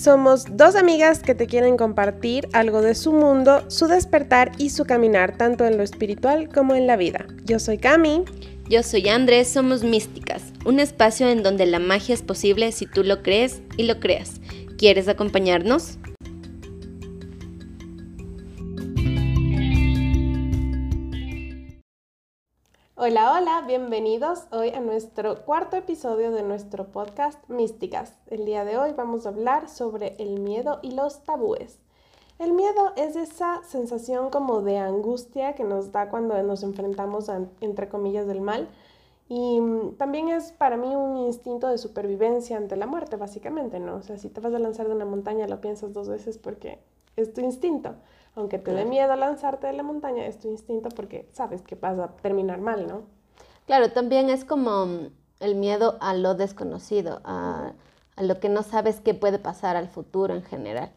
somos dos amigas que te quieren compartir algo de su mundo, su despertar y su caminar, tanto en lo espiritual como en la vida. Yo soy Cami. Yo soy Andrés, somos Místicas, un espacio en donde la magia es posible si tú lo crees y lo creas. ¿Quieres acompañarnos? Hola, hola, bienvenidos hoy a nuestro cuarto episodio de nuestro podcast Místicas. El día de hoy vamos a hablar sobre el miedo y los tabúes. El miedo es esa sensación como de angustia que nos da cuando nos enfrentamos a, entre comillas del mal y también es para mí un instinto de supervivencia ante la muerte, básicamente, ¿no? O sea, si te vas a lanzar de una montaña lo piensas dos veces porque es tu instinto aunque te dé miedo lanzarte de la montaña, es tu instinto porque sabes que vas a terminar mal, ¿no? Claro, también es como mm, el miedo a lo desconocido, a, lo que no sabes qué puede pasar al futuro en general.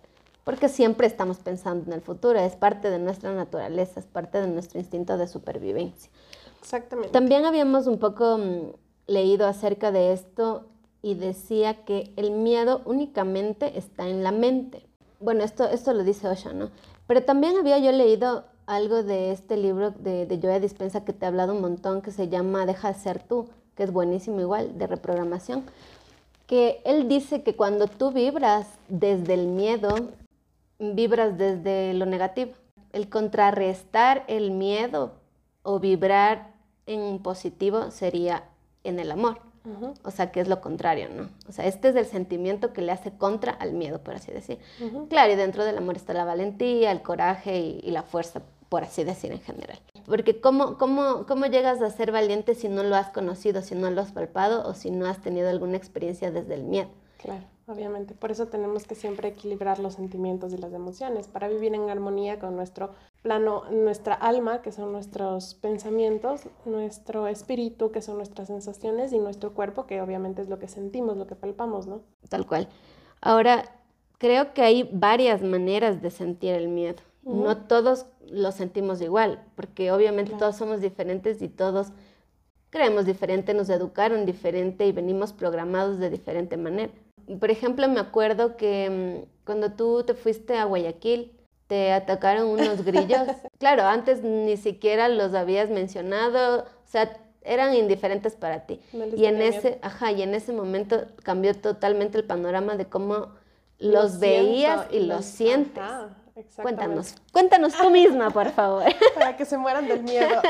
Porque siempre estamos pensando en el futuro, es parte de nuestra naturaleza, es parte de nuestro instinto de supervivencia. Exactamente. También habíamos un poco mm, leído acerca de esto y decía que el miedo únicamente está en la mente. Bueno, esto, esto lo dice Osha, ¿no? Pero también había yo leído algo de este libro de, de Dispensa que te he hablado un montón, que se llama Deja de ser tú, que es buenísimo igual, de reprogramación, que él dice que cuando tú vibras desde el miedo, vibras desde lo negativo. El contrarrestar el miedo o vibrar en positivo sería en el amor. O sea, que es lo contrario, ¿no? O sea, este es el sentimiento que le hace contra al miedo, por así decir. Claro, y dentro del amor está la valentía, el coraje y, la fuerza, por así decir en general. Porque ¿cómo, cómo, ¿cómo llegas a ser valiente si no lo has conocido, si no lo has palpado o si no has tenido alguna experiencia desde el miedo? Claro, obviamente. Por eso tenemos que siempre equilibrar los sentimientos y las emociones para vivir en armonía con nuestro plano, nuestra alma, que son nuestros pensamientos, nuestro espíritu, que son nuestras sensaciones, y nuestro cuerpo, que obviamente es lo que sentimos, lo que palpamos, ¿no? Tal cual. Ahora, creo que hay varias maneras de sentir el miedo. No todos lo sentimos igual, porque obviamente todos somos diferentes y todos creemos diferente, nos educaron diferente y venimos programados de diferente manera. Por ejemplo, me acuerdo que mm, cuando tú te fuiste a Guayaquil, te atacaron unos grillos. claro, antes ni siquiera los habías mencionado, o sea, eran indiferentes para ti. y en ese, ajá, y en ese momento cambió totalmente el panorama de cómo los veías y los, sientes. cuéntanos, cuéntanos tú misma, por favor. Para que se mueran del miedo.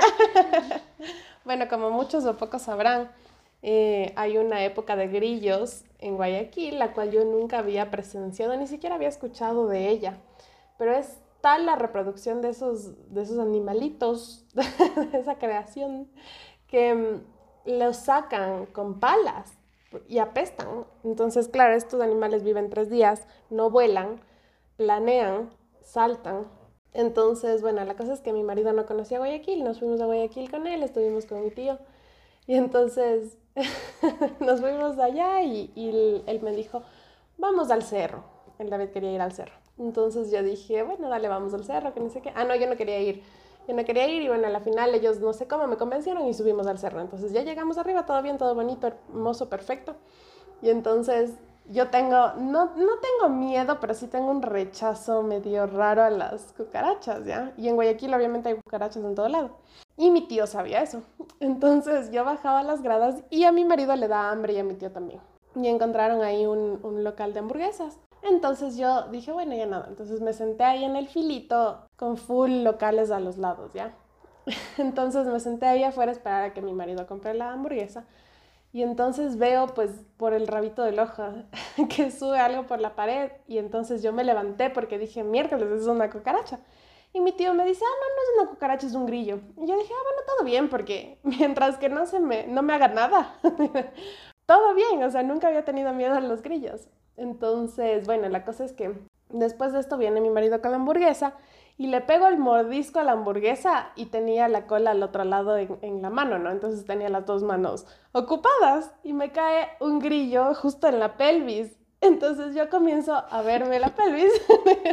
bueno, como muchos o pocos sabrán, eh, hay una época de grillos en Guayaquil, la cual yo nunca había presenciado, ni siquiera había escuchado de ella. Pero es tal la reproducción de esos, de esos animalitos, de esa creación, que mm, los sacan con palas y apestan. Entonces, claro, estos animales viven tres días, no vuelan, planean, saltan. Entonces, bueno, la cosa es que mi marido no conocía Guayaquil, nos fuimos a Guayaquil con él, estuvimos con mi tío. Y entonces nos fuimos allá y, él, me dijo, vamos al cerro. Él David quería ir al cerro. Entonces yo dije, bueno, dale, vamos al cerro, que no sé qué. Ah, no, yo no quería ir. Yo no quería ir y bueno, a la final ellos no sé cómo me convencieron y subimos al cerro. Entonces ya llegamos arriba, todo bien, todo bonito, hermoso, perfecto. Y entonces yo tengo, no, no tengo miedo, pero sí tengo un rechazo medio raro a las cucarachas, ¿ya? Y en Guayaquil obviamente hay cucarachas en todo lado. Y mi tío sabía eso. Entonces yo bajaba las gradas y a mi marido le da hambre y a mi tío también. Y encontraron ahí un, un local de hamburguesas. Entonces yo dije, bueno, ya nada. Entonces me senté ahí en el filito con full locales a los lados, ¿ya? Entonces me senté ahí afuera a esperar a que mi marido compre la hamburguesa. Y entonces veo pues por el rabito del ojo que sube algo por la pared y entonces yo me levanté porque dije, miércoles, es una cucaracha. Y mi tío me dice, ah, no, no es una cucaracha, es un grillo. Y yo dije, ah, bueno, todo bien, porque mientras que no, se me, no me haga nada, todo bien, o sea, nunca había tenido miedo a los grillos. Entonces, bueno, la cosa es que después de esto viene mi marido con la hamburguesa y le pego el mordisco a la hamburguesa y tenía la cola al otro lado en, la mano, ¿no? Entonces tenía las dos manos ocupadas y me cae un grillo justo en la pelvis. Entonces yo comienzo a verme la pelvis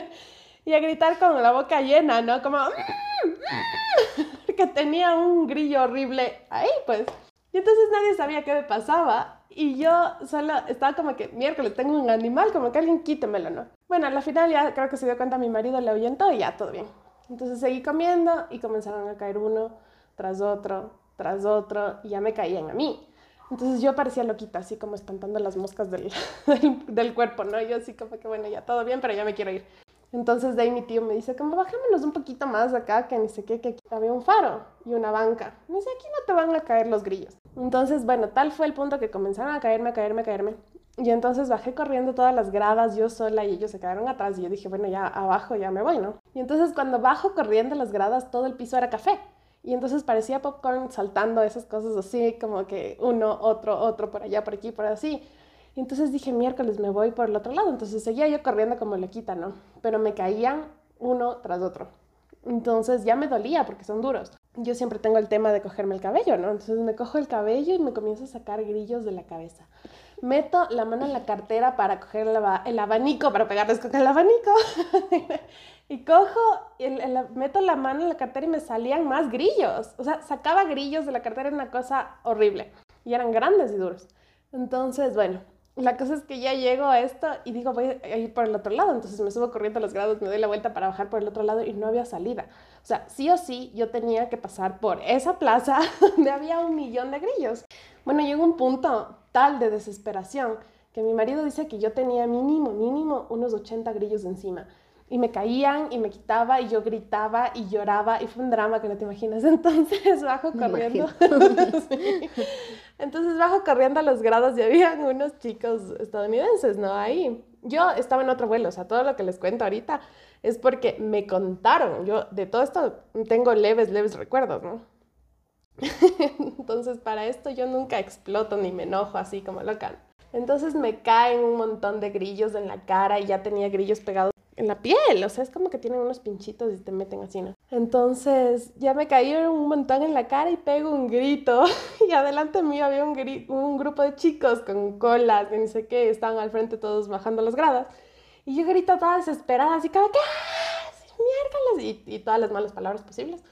y a gritar con la boca llena, ¿no? Como que tenía un grillo horrible ahí, pues. Y entonces nadie sabía qué me pasaba Y yo solo estaba como que, miércoles, tengo un animal, como que alguien quítemelo, ¿no? Bueno, a la final ya creo que se dio cuenta mi marido, le ahuyentó y ya todo bien. Entonces seguí comiendo y comenzaron a caer uno tras otro, tras otro, y ya me caían a mí. Entonces yo parecía loquita, así como espantando las moscas del, del, del, cuerpo, ¿no? Yo así como que, bueno, ya todo bien, pero ya me quiero ir. Entonces de ahí mi tío me dice, como bajémonos un poquito más acá, que ni sé qué, que aquí había un faro y una banca. Me dice, aquí no te van a caer los grillos. Entonces, bueno, tal fue el punto que comenzaron a caerme, a caerme, a caerme. Y entonces bajé corriendo todas las gradas yo sola y ellos se quedaron atrás y yo dije, bueno, ya abajo ya me voy, ¿no? Y entonces cuando bajo corriendo las gradas, todo el piso era café. Y entonces parecía popcorn saltando esas cosas así, como que uno, otro, otro, por allá, por aquí, por así. Y entonces dije, miércoles me voy por el otro lado. Entonces seguía yo corriendo como loquita, ¿no? Pero me caían uno tras otro. Entonces ya me dolía porque son duros. Yo siempre tengo el tema de cogerme el cabello, ¿no? Entonces me cojo el cabello y me comienzo a sacar grillos de la cabeza. Meto la mano en la cartera para coger el, abanico, para pegarles con el abanico. y cojo, el, meto la mano en la cartera y me salían más grillos. O sea, sacaba grillos de la cartera, era una cosa horrible. Y eran grandes y duros. Entonces, bueno, la cosa es que ya llego a esto y digo, voy a ir por el otro lado. Entonces me subo corriendo a los grados, me doy la vuelta para bajar por el otro lado y no había salida. O sea, sí o sí, yo tenía que pasar por esa plaza donde había un millón de grillos. Bueno, llegó un punto tal de desesperación que mi marido dice que yo tenía mínimo, mínimo unos 80 grillos encima y me caían y me quitaba y yo gritaba y lloraba y fue un drama que no te imaginas. Entonces bajo corriendo. sí. Entonces bajo corriendo a los grados y habían unos chicos estadounidenses, ¿no? Ahí. Yo estaba en otro vuelo, o sea, todo lo que les cuento ahorita es porque me contaron. Yo de todo esto tengo leves, leves recuerdos, ¿no? Entonces para esto yo nunca exploto ni me enojo así como loca. Entonces me caen un montón de grillos en la cara y ya tenía grillos pegados en la piel, o sea, es como que tienen unos pinchitos y te meten así, ¿no? Entonces ya me caí un montón en la cara y pego un grito y adelante mío había un, grupo de chicos con colas y sé qué, estaban al frente todos bajando las gradas y yo grito toda desesperada, así como que miércoles y, y todas las malas palabras posibles.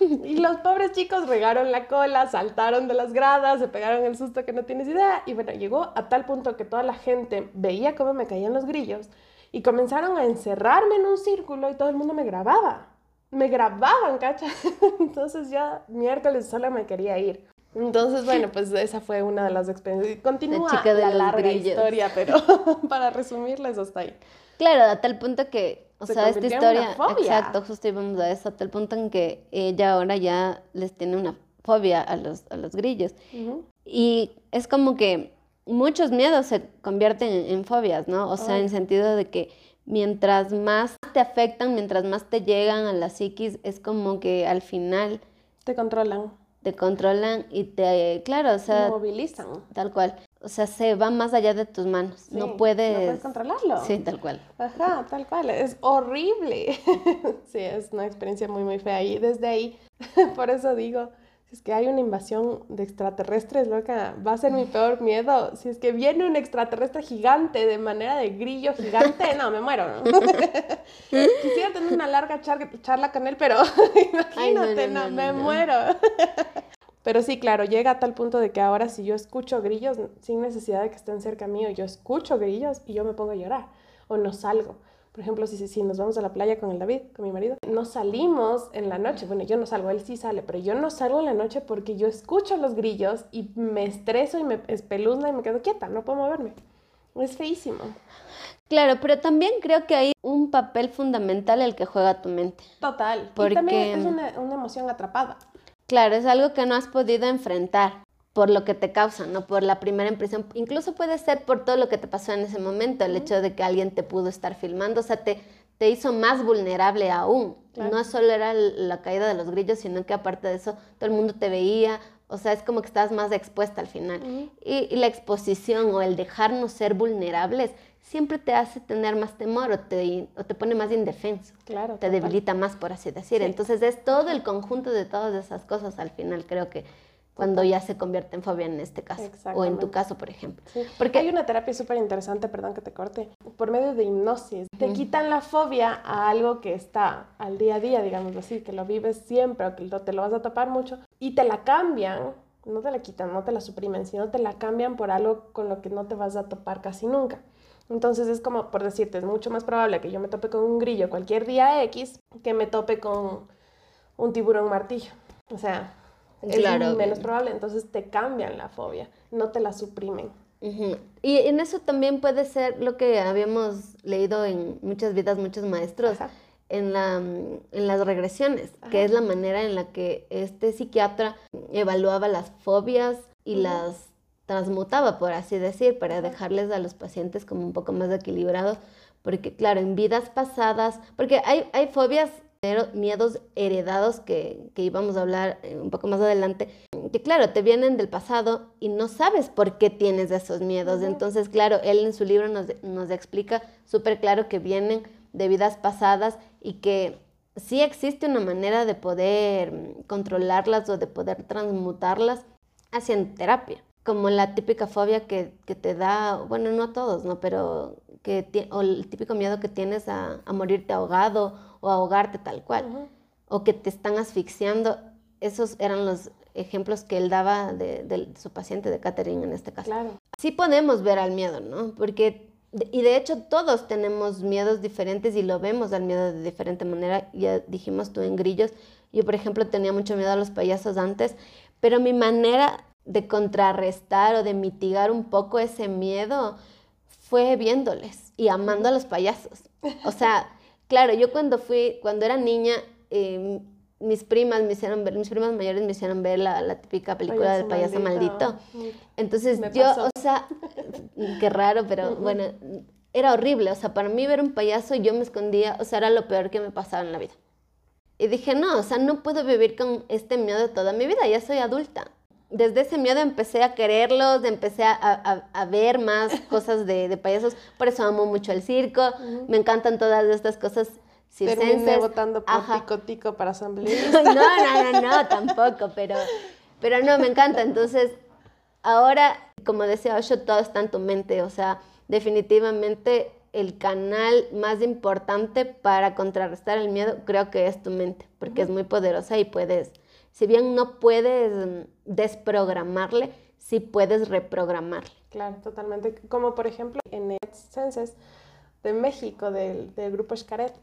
Y los pobres chicos regaron la cola, saltaron de las gradas, se pegaron el susto que no tienes idea. Y bueno, llegó a tal punto que toda la gente veía cómo me caían los grillos y comenzaron a encerrarme en un círculo y todo el mundo me grababa. Me grababan, cacha. Entonces ya miércoles sola me quería ir. Entonces, bueno, pues esa fue una de las experiencias. Continúa la, chica de la larga historia, pero para resumirles hasta ahí. Claro, a tal punto que, o sea, esta historia, exacto, justo íbamos a eso, a tal punto en que ella ahora ya les tiene una fobia a los, a los grillos. Y es como que muchos miedos se convierten en, fobias, ¿no? O sea, en sentido de que mientras más te afectan, mientras más te llegan a la psiquis, es como que al final... Te controlan. Te controlan y te, claro, o sea... movilizan. Tal cual. O sea, se va más allá de tus manos. no puedes... No puedes controlarlo. Sí, tal cual. Ajá, tal cual. Es horrible. sí, es una experiencia muy, muy fea. Y desde ahí, por eso digo es que hay una invasión de extraterrestres, loca, va a ser mi peor miedo. Si es que viene un extraterrestre gigante de manera de grillo gigante, no, me muero. Quisiera tener una larga charla con él, pero imagínate, no, me muero. pero sí, claro, llega a tal punto de que ahora si yo escucho grillos, sin necesidad de que estén cerca mío, yo escucho grillos y yo me pongo a llorar o no salgo. Por ejemplo, si, si nos vamos a la playa con el David, con mi marido, no salimos en la noche. Bueno, yo no salgo, él sí sale, pero yo no salgo en la noche porque yo escucho los grillos y me estreso y me espeluzna y me quedo quieta, no puedo moverme. Es feísimo. Claro, pero también creo que hay un papel fundamental el que juega tu mente. Total. Porque... Y también es una, una emoción atrapada. Claro, es algo que no has podido enfrentar por lo que te causa, no por la primera impresión. Incluso puede ser por todo lo que te pasó en ese momento, el hecho de que alguien te pudo estar filmando, o sea, te, te hizo más vulnerable aún. No solo era la caída de los grillos, sino que aparte de eso, todo el mundo te veía, o sea, es como que estás más expuesta al final. y, la exposición o el dejarnos ser vulnerables siempre te hace tener más temor o te, o te pone más indefenso. Claro. Te debilita más, por así decir. Entonces es todo el conjunto de todas esas cosas al final, creo que cuando ya se convierte en fobia en este caso, o en tu caso, por ejemplo. Porque hay una terapia súper interesante, perdón que te corte, por medio de hipnosis. Te quitan la fobia a algo que está al día a día, digamos así, que lo vives siempre o que te lo vas a tapar mucho, y te la cambian no te la quitan, no te la suprimen, sino te la cambian por algo con lo que no te vas a topar casi nunca. Entonces es como, por decirte, es mucho más probable que yo me tope con un grillo cualquier día X que me tope con un tiburón martillo. O sea, es menos probable. Entonces te cambian la fobia, no te la suprimen. Y en eso también puede ser lo que habíamos leído en muchas vidas, muchos maestros, en, la, en las regresiones, que es la manera en la que este psiquiatra evaluaba las fobias y las transmutaba, por así decir, para dejarles a los pacientes como un poco más equilibrados, porque claro, en vidas pasadas, porque hay, hay fobias, miedos heredados que, que íbamos a hablar eh, un poco más adelante, que claro, te vienen del pasado y no sabes por qué tienes esos miedos. Entonces, claro, él en su libro nos, nos explica súper claro que vienen de vidas pasadas y que sí existe una manera de poder controlarlas o de poder transmutarlas hacia terapia como la típica fobia que, te da, bueno, no a todos, ¿no? Pero que, o el típico miedo que tienes a, morirte ahogado o ahogarte tal cual, o que te están asfixiando. Esos eran los ejemplos que él daba de, su paciente, de Catherine en este caso. Claro. Sí podemos ver al miedo, ¿no? Porque, y de hecho todos tenemos miedos diferentes y lo vemos al miedo de diferente manera. Ya dijimos tú en grillos, yo por ejemplo tenía mucho miedo a los payasos antes, pero mi manera de contrarrestar o de mitigar un poco ese miedo fue viéndoles y amando a los payasos. O sea, claro, yo cuando fui, cuando era niña, em, mis primas me hicieron ver, mis primas mayores me hicieron ver la, típica película del payaso maldito. Entonces yo, o sea, qué raro, pero bueno, era horrible. O sea, para mí ver un payaso yo me escondía, o sea, era lo peor que me pasaba en la vida. Y dije, no, o sea, no puedo vivir con este miedo toda mi vida, ya soy adulta desde ese miedo empecé a quererlos, empecé a, ver más cosas de, payasos. Por eso amo mucho el circo. Me encantan todas estas cosas circenses. Terminé votando por Tico Tico para asambleísta. no, no, no, no, tampoco. Pero, pero no, me encanta. Entonces, ahora, como decía Osho, todo está en tu mente. O sea, definitivamente el canal más importante para contrarrestar el miedo creo que es tu mente, porque es muy poderosa y puedes si bien no puedes desprogramarle, sí puedes reprogramarle. Claro, totalmente. Como por ejemplo en Senses de México, del, grupo Xcaret.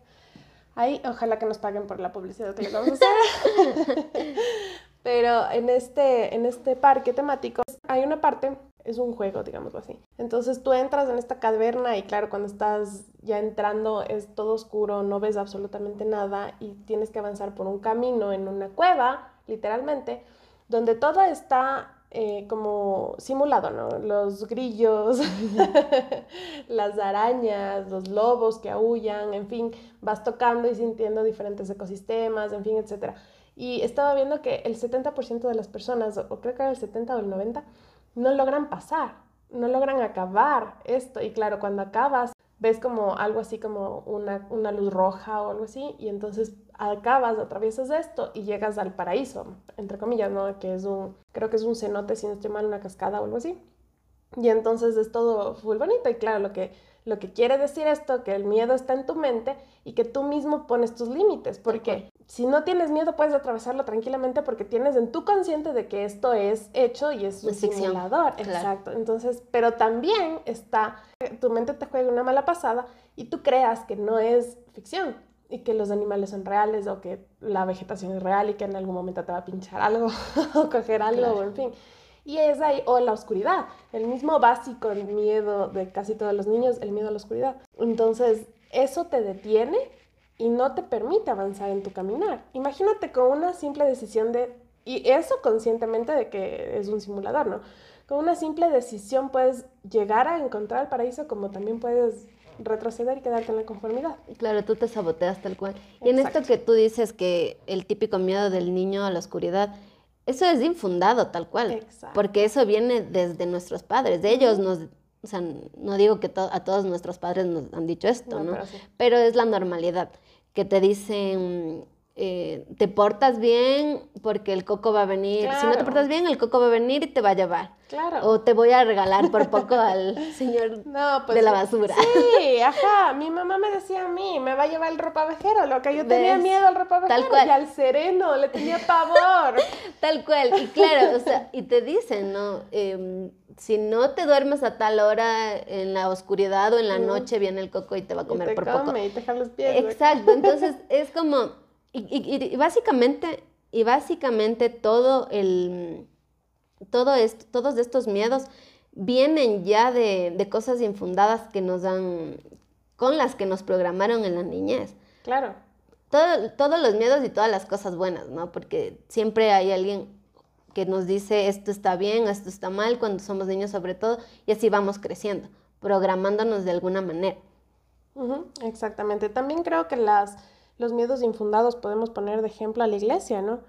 Ahí, ojalá que nos paguen por la publicidad que les vamos a hacer. Pero en este, en este parque temático hay una parte, es un juego, digámoslo así. Entonces tú entras en esta caverna y claro, cuando estás ya entrando es todo oscuro, no ves absolutamente nada y tienes que avanzar por un camino en una cueva literalmente, donde todo está eh, como simulado, ¿no? Los grillos, las arañas, los lobos que aullan, en fin, vas tocando y sintiendo diferentes ecosistemas, en fin, etc. Y estaba viendo que el 70% de las personas, o creo que era el 70 o el 90, no logran pasar, no logran acabar esto. Y claro, cuando acabas, ves como algo así como una, una luz roja o algo así, y entonces acabas, atraviesas esto y llegas al paraíso, entre comillas, ¿no? Que es un, creo que es un cenote, si no estoy mal, una cascada o algo así. Y entonces es todo muy bonito y claro, lo que, lo que quiere decir esto, que el miedo está en tu mente y que tú mismo pones tus límites, porque si no tienes miedo puedes atravesarlo tranquilamente porque tienes en tu consciente de que esto es hecho y es un simulador, exacto. Entonces, pero también está, tu mente te juega una mala pasada y tú creas que no es ficción, y que los animales son reales o que la vegetación es real y que en algún momento te va a pinchar algo o coger algo o en fin. Y es ahí, o la oscuridad, el mismo básico el miedo de casi todos los niños, el miedo a la oscuridad. Entonces, eso te detiene y no te permite avanzar en tu caminar. Imagínate con una simple decisión de, y eso conscientemente de que es un simulador, ¿no? Con una simple decisión puedes llegar a encontrar el paraíso como también puedes retroceder y quedarte en la conformidad. Claro, tú te saboteas tal cual. Y en esto que tú dices que el típico miedo del niño a la oscuridad, eso es infundado tal cual. Exacto. Porque eso viene desde nuestros padres. De ellos nos, o sea, no digo que a todos nuestros padres nos han dicho esto, ¿no? Pero, pero, es la normalidad. Que te dicen, eh, te portas bien porque el coco va a venir. Si no te portas bien, el coco va a venir y te va a llevar. Claro. O te voy a regalar por poco al señor pues de la basura. Sí, ajá. Mi mamá me decía a mí, me va a llevar el ropavejero. Lo que yo tenía miedo al ropavejero y al sereno, le tenía pavor. Tal cual. Y claro, o sea, y te dicen, ¿no? Em, si no te duermes a tal hora en la oscuridad o en la noche, viene el coco y te va a comer y te por come poco. Y te deja los pies. Exacto. Entonces, es como y, básicamente, y básicamente todo el, todo esto, todos estos miedos vienen ya de, de, cosas infundadas que nos dan, con las que nos programaron en la niñez. Claro. Todo, todos los miedos y todas las cosas buenas, ¿no? Porque siempre hay alguien que nos dice esto está bien, esto está mal, cuando somos niños sobre todo, y así vamos creciendo, programándonos de alguna manera. exactamente. También creo que las los miedos infundados podemos poner de ejemplo a la iglesia, ¿no?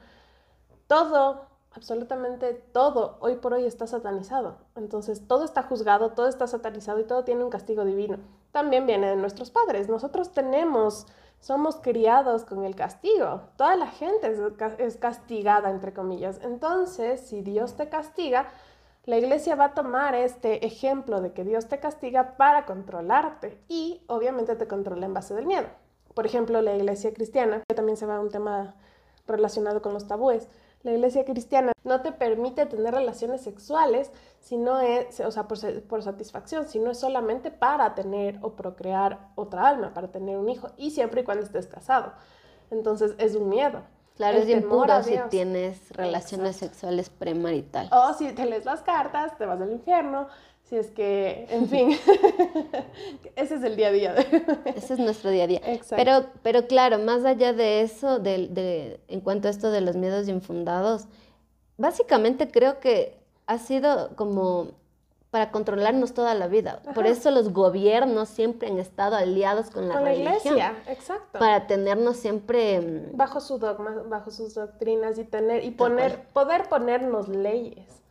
Todo, absolutamente todo, hoy por hoy está satanizado. Entonces, todo está juzgado, todo está satanizado y todo tiene un castigo divino. También viene de nuestros padres. Nosotros tenemos, somos criados con el castigo. Toda la gente es castigada, entre comillas. Entonces, si Dios te castiga, la iglesia va a tomar este ejemplo de que Dios te castiga para controlarte y obviamente te controla en base del miedo por ejemplo, la iglesia cristiana, que también se va a un tema relacionado con los tabúes, la iglesia cristiana no te permite tener relaciones sexuales si no es, o sea, por, por, satisfacción, si no es solamente para tener o procrear otra alma, para tener un hijo, y siempre y cuando estés casado. Entonces es un miedo. Claro, es impuro si tienes relaciones sexuales premarital. O si te lees las cartas, te vas al infierno. Si es que, en fin, ese es el día a día. ese es nuestro día a día. Pero, pero claro, más allá de eso, de, en cuanto a esto de los miedos infundados, básicamente creo que ha sido como para controlarnos toda la vida. Por eso los gobiernos siempre han estado aliados con la con religión. La iglesia, exacto. Para tenernos siempre mm, bajo su dogma, bajo sus doctrinas y tener y poner poder ponernos leyes.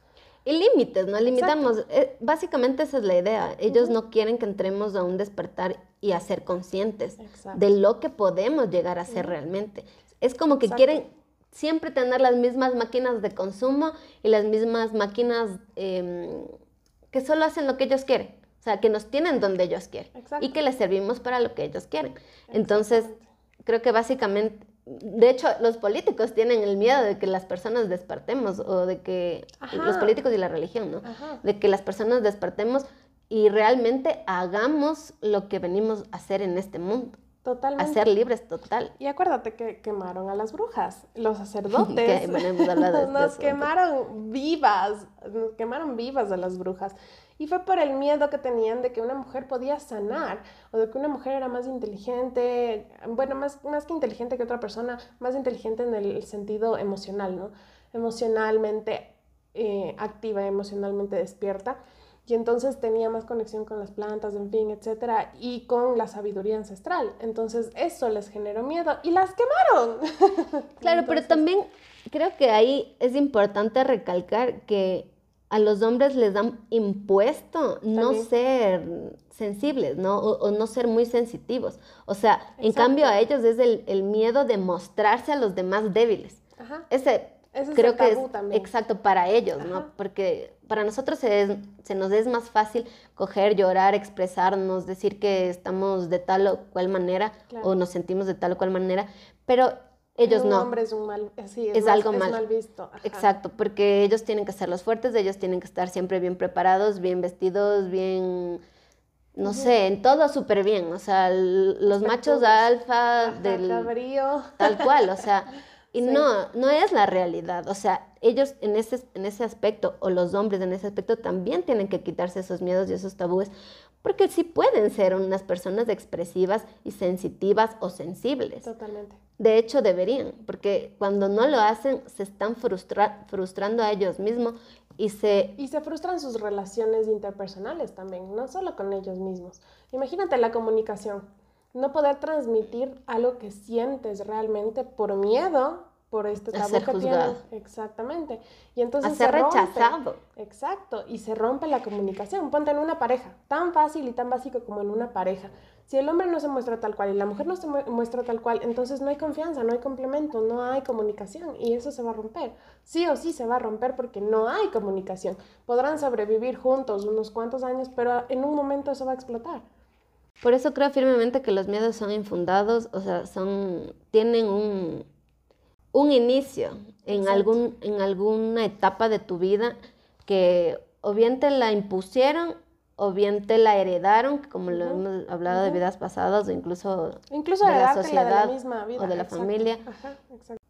Y límites, ¿no? Limitamos. Eh, básicamente esa es la idea. Ellos no quieren que entremos a un despertar y a ser conscientes de lo que podemos llegar a ser realmente. Es como que quieren siempre tener las mismas máquinas de consumo y las mismas máquinas em, que solo hacen lo que ellos quieren. O sea, que nos tienen donde ellos quieren y que les servimos para lo que ellos quieren. Entonces, creo que básicamente de hecho, los políticos tienen el miedo de que las personas despertemos o de que los políticos y la religión, ¿no? De que las personas despertemos y realmente hagamos lo que venimos a hacer en este mundo. Totalmente. A ser libres total. Y acuérdate que quemaron a las brujas, los sacerdotes. nos quemaron vivas, nos quemaron vivas a las brujas. Y fue por el miedo que tenían de que una mujer podía sanar o de que una mujer era más inteligente, bueno, más, más que inteligente que otra persona, más inteligente en el sentido emocional, ¿no? Emocionalmente eh, activa, emocionalmente despierta. Y entonces tenía más conexión con las plantas, en fin, etcétera, y con la sabiduría ancestral. Entonces eso les generó miedo y las quemaron. claro, pero también creo que ahí es importante recalcar que a los hombres les dan impuesto no ser sensibles, ¿no? O, no ser muy sensitivos. O sea, en cambio a ellos es el, miedo de mostrarse a los demás débiles. Ajá. Ese, creo que es exacto para ellos, ¿no? Porque para nosotros se, nos es más fácil coger, llorar, expresarnos, decir que estamos de tal o cual manera o nos sentimos de tal o cual manera, pero ellos no. hombre es un mal, sí, es, algo mal. visto. Exacto, porque ellos tienen que ser los fuertes, ellos tienen que estar siempre bien preparados, bien vestidos, bien, no sé, en todo súper bien. O sea, los machos alfa del cabrío. tal cual, o sea, y no, no es la realidad. O sea, ellos en ese, en ese aspecto, o los hombres en ese aspecto, también tienen que quitarse esos miedos y esos tabúes, porque sí pueden ser unas personas expresivas y sensitivas o sensibles. Totalmente. De hecho, deberían, porque cuando no lo hacen, se están frustrando a ellos mismos y se... Y se frustran sus relaciones interpersonales también, no solo con ellos mismos. Imagínate la comunicación, no poder transmitir algo que sientes realmente por miedo por este tabú que juzgado. tienen. Exactamente. Y entonces a ser se rompe. rechazado. Exacto, y se rompe la comunicación. Ponte en una pareja, tan fácil y tan básico como en una pareja. Si el hombre no se muestra tal cual y la mujer no se mu- muestra tal cual, entonces no hay confianza, no hay complemento, no hay comunicación y eso se va a romper. Sí o sí se va a romper porque no hay comunicación. Podrán sobrevivir juntos unos cuantos años, pero en un momento eso va a explotar. Por eso creo firmemente que los miedos son infundados, o sea, son, tienen un, un inicio en, Exacto. algún, en alguna etapa de tu vida que o bien te la impusieron o bien te la heredaron, como lo hemos hablado de vidas pasadas o incluso Incluso de la heredártela de la sociedad misma vida. o de la exacto. familia. Ajá.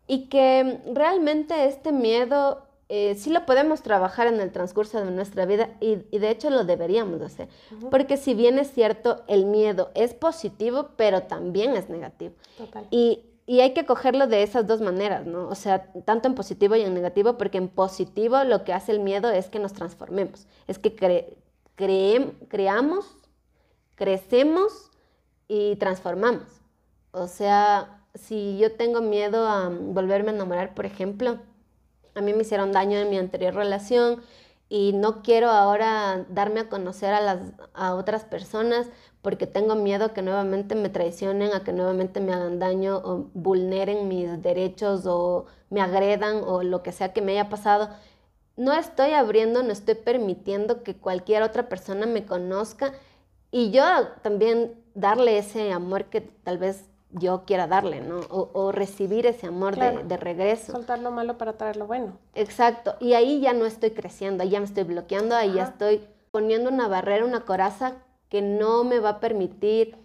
Y que realmente este miedo eh, sí lo podemos trabajar en el transcurso de nuestra vida y, y de hecho lo deberíamos hacer. Porque si bien es cierto, el miedo es positivo, pero también es negativo. Total. Y, y hay que cogerlo de esas dos maneras, ¿no? O sea, tanto en positivo y en negativo, porque en positivo lo que hace el miedo es que nos transformemos, es que cre- creem- creamos, crecemos y transformamos. O sea, si yo tengo miedo a volverme a enamorar, por ejemplo, a mí me hicieron daño en mi anterior relación y no quiero ahora darme a conocer a, las, a otras personas porque tengo miedo a que nuevamente me traicionen, a que nuevamente me hagan daño o vulneren mis derechos o me agredan o lo que sea que me haya pasado. No estoy abriendo, no estoy permitiendo que cualquier otra persona me conozca y yo también darle ese amor que tal vez yo quiera darle, ¿no? O, o recibir ese amor de- Claro. de regreso. Soltar lo malo para traer lo bueno. Exacto, y ahí ya no estoy creciendo, ahí ya me estoy bloqueando, ahí ya estoy poniendo una barrera, una coraza que no me va a permitir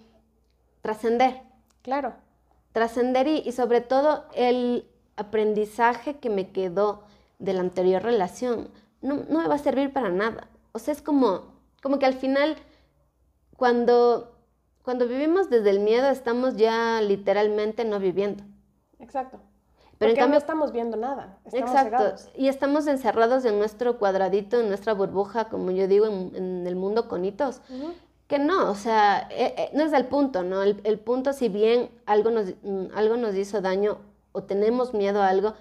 trascender, Claro. trascender y, y sobre todo el aprendizaje que me quedó de la anterior relación no, no me va a servir para nada. O sea, es como, como que al final, cuando, cuando vivimos desde el miedo, estamos ya literalmente no viviendo. Exacto. Pero en cambio- no estamos viendo nada. Estamos Exacto. cegados. Y estamos encerrados en nuestro cuadradito, en nuestra burbuja, como yo digo, en, en el mundo con hitos. Ujú. Que no, o sea, eh, eh, no es el punto, ¿no? El, el punto, si bien algo nos, mm, algo nos hizo daño o tenemos miedo a algo,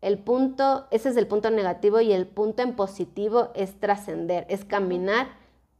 el punto, ese es el punto negativo y el punto en positivo es trascender, es caminar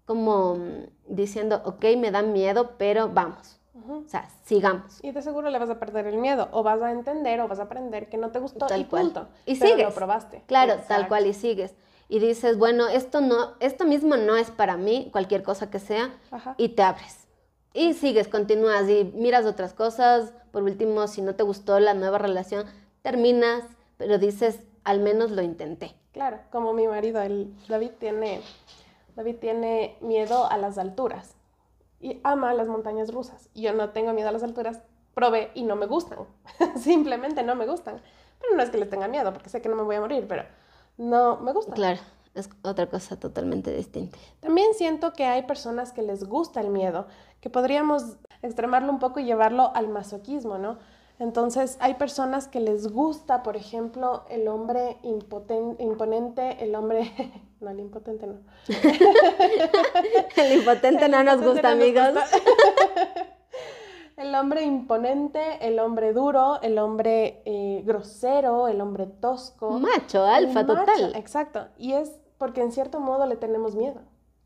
como mm, diciendo, ok, me da miedo, pero vamos, o sea, sigamos. Y de seguro le vas a perder el miedo. O vas a entender o vas a aprender que no te gustó Tal y cual. punto. Y Pero sigues. lo probaste. Claro, tal cual y sigues. Y dices, bueno, esto no, esto mismo no es para mí, cualquier cosa que sea, Ajá. y te abres. Y sigues, continúas y miras otras cosas. Por último, si no te gustó la nueva relación, terminas, pero dices, al menos lo intenté. Claro, como mi marido, el David tiene, David tiene miedo a las alturas y ama las montañas rusas. Y Yo no tengo miedo a las alturas, probé y no me gustan. Simplemente no me gustan. Pero no es que les tenga miedo, porque sé que no me voy a morir, pero no me gustan. Claro, es otra cosa totalmente distinta. También siento que hay personas que les gusta el miedo, que podríamos extremarlo un poco y llevarlo al masoquismo, ¿no? Entonces, hay personas que les gusta, por ejemplo, el hombre impoten- imponente, el hombre... No, el impotente no. El impotente no nos gusta, no nos amigos. gusta. El hombre imponente, el hombre duro, el hombre eh, grosero, el hombre tosco. Macho, alfa, macho, total. Exacto. Y es porque en cierto modo le tenemos miedo.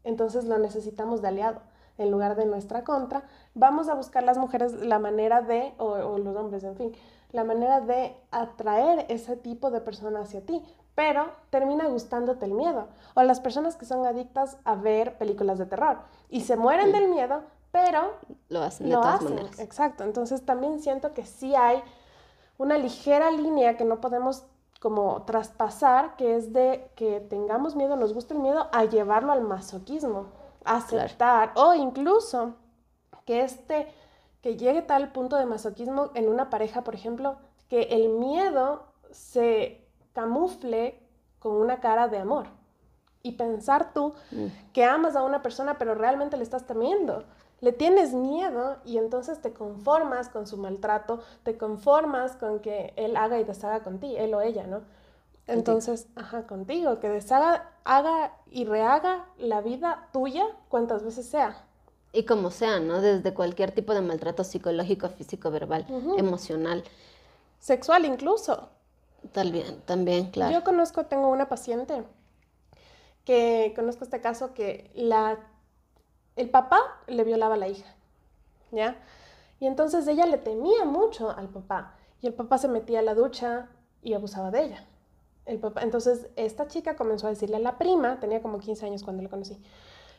Entonces lo necesitamos de aliado. En lugar de nuestra contra, vamos a buscar las mujeres la manera de, o, o los hombres, en fin, la manera de atraer ese tipo de persona hacia ti. Pero termina gustándote el miedo. O las personas que son adictas a ver películas de terror y se mueren del miedo, pero Lo hacen de lo todas hacen, maneras. exacto. Entonces también siento que sí hay una ligera línea que no podemos como traspasar, que es de que tengamos miedo, nos gusta el miedo, a llevarlo al masoquismo, a aceptar, o incluso que este, que llegue tal punto de masoquismo en una pareja, por ejemplo, que el miedo se camufle con una cara de amor. Y pensar tú Mm. que amas a una persona, pero realmente le estás temiendo. Le tienes miedo y entonces te conformas con su maltrato, te conformas con que él haga y deshaga contigo, él o ella, ¿no? Entonces, ajá, contigo, que deshaga, haga y rehaga la vida tuya cuantas veces sea. Y como sea, ¿no? Desde cualquier tipo de maltrato psicológico, físico, verbal, emocional. Sexual incluso. También, también, claro. Yo conozco, tengo una paciente que conozco este caso que la, el papá le violaba a la hija, ¿ya? Y entonces ella le temía mucho al papá y el papá se metía a la ducha y abusaba de ella. El papá, entonces esta chica comenzó a decirle a la prima, tenía como 15 años cuando le conocí,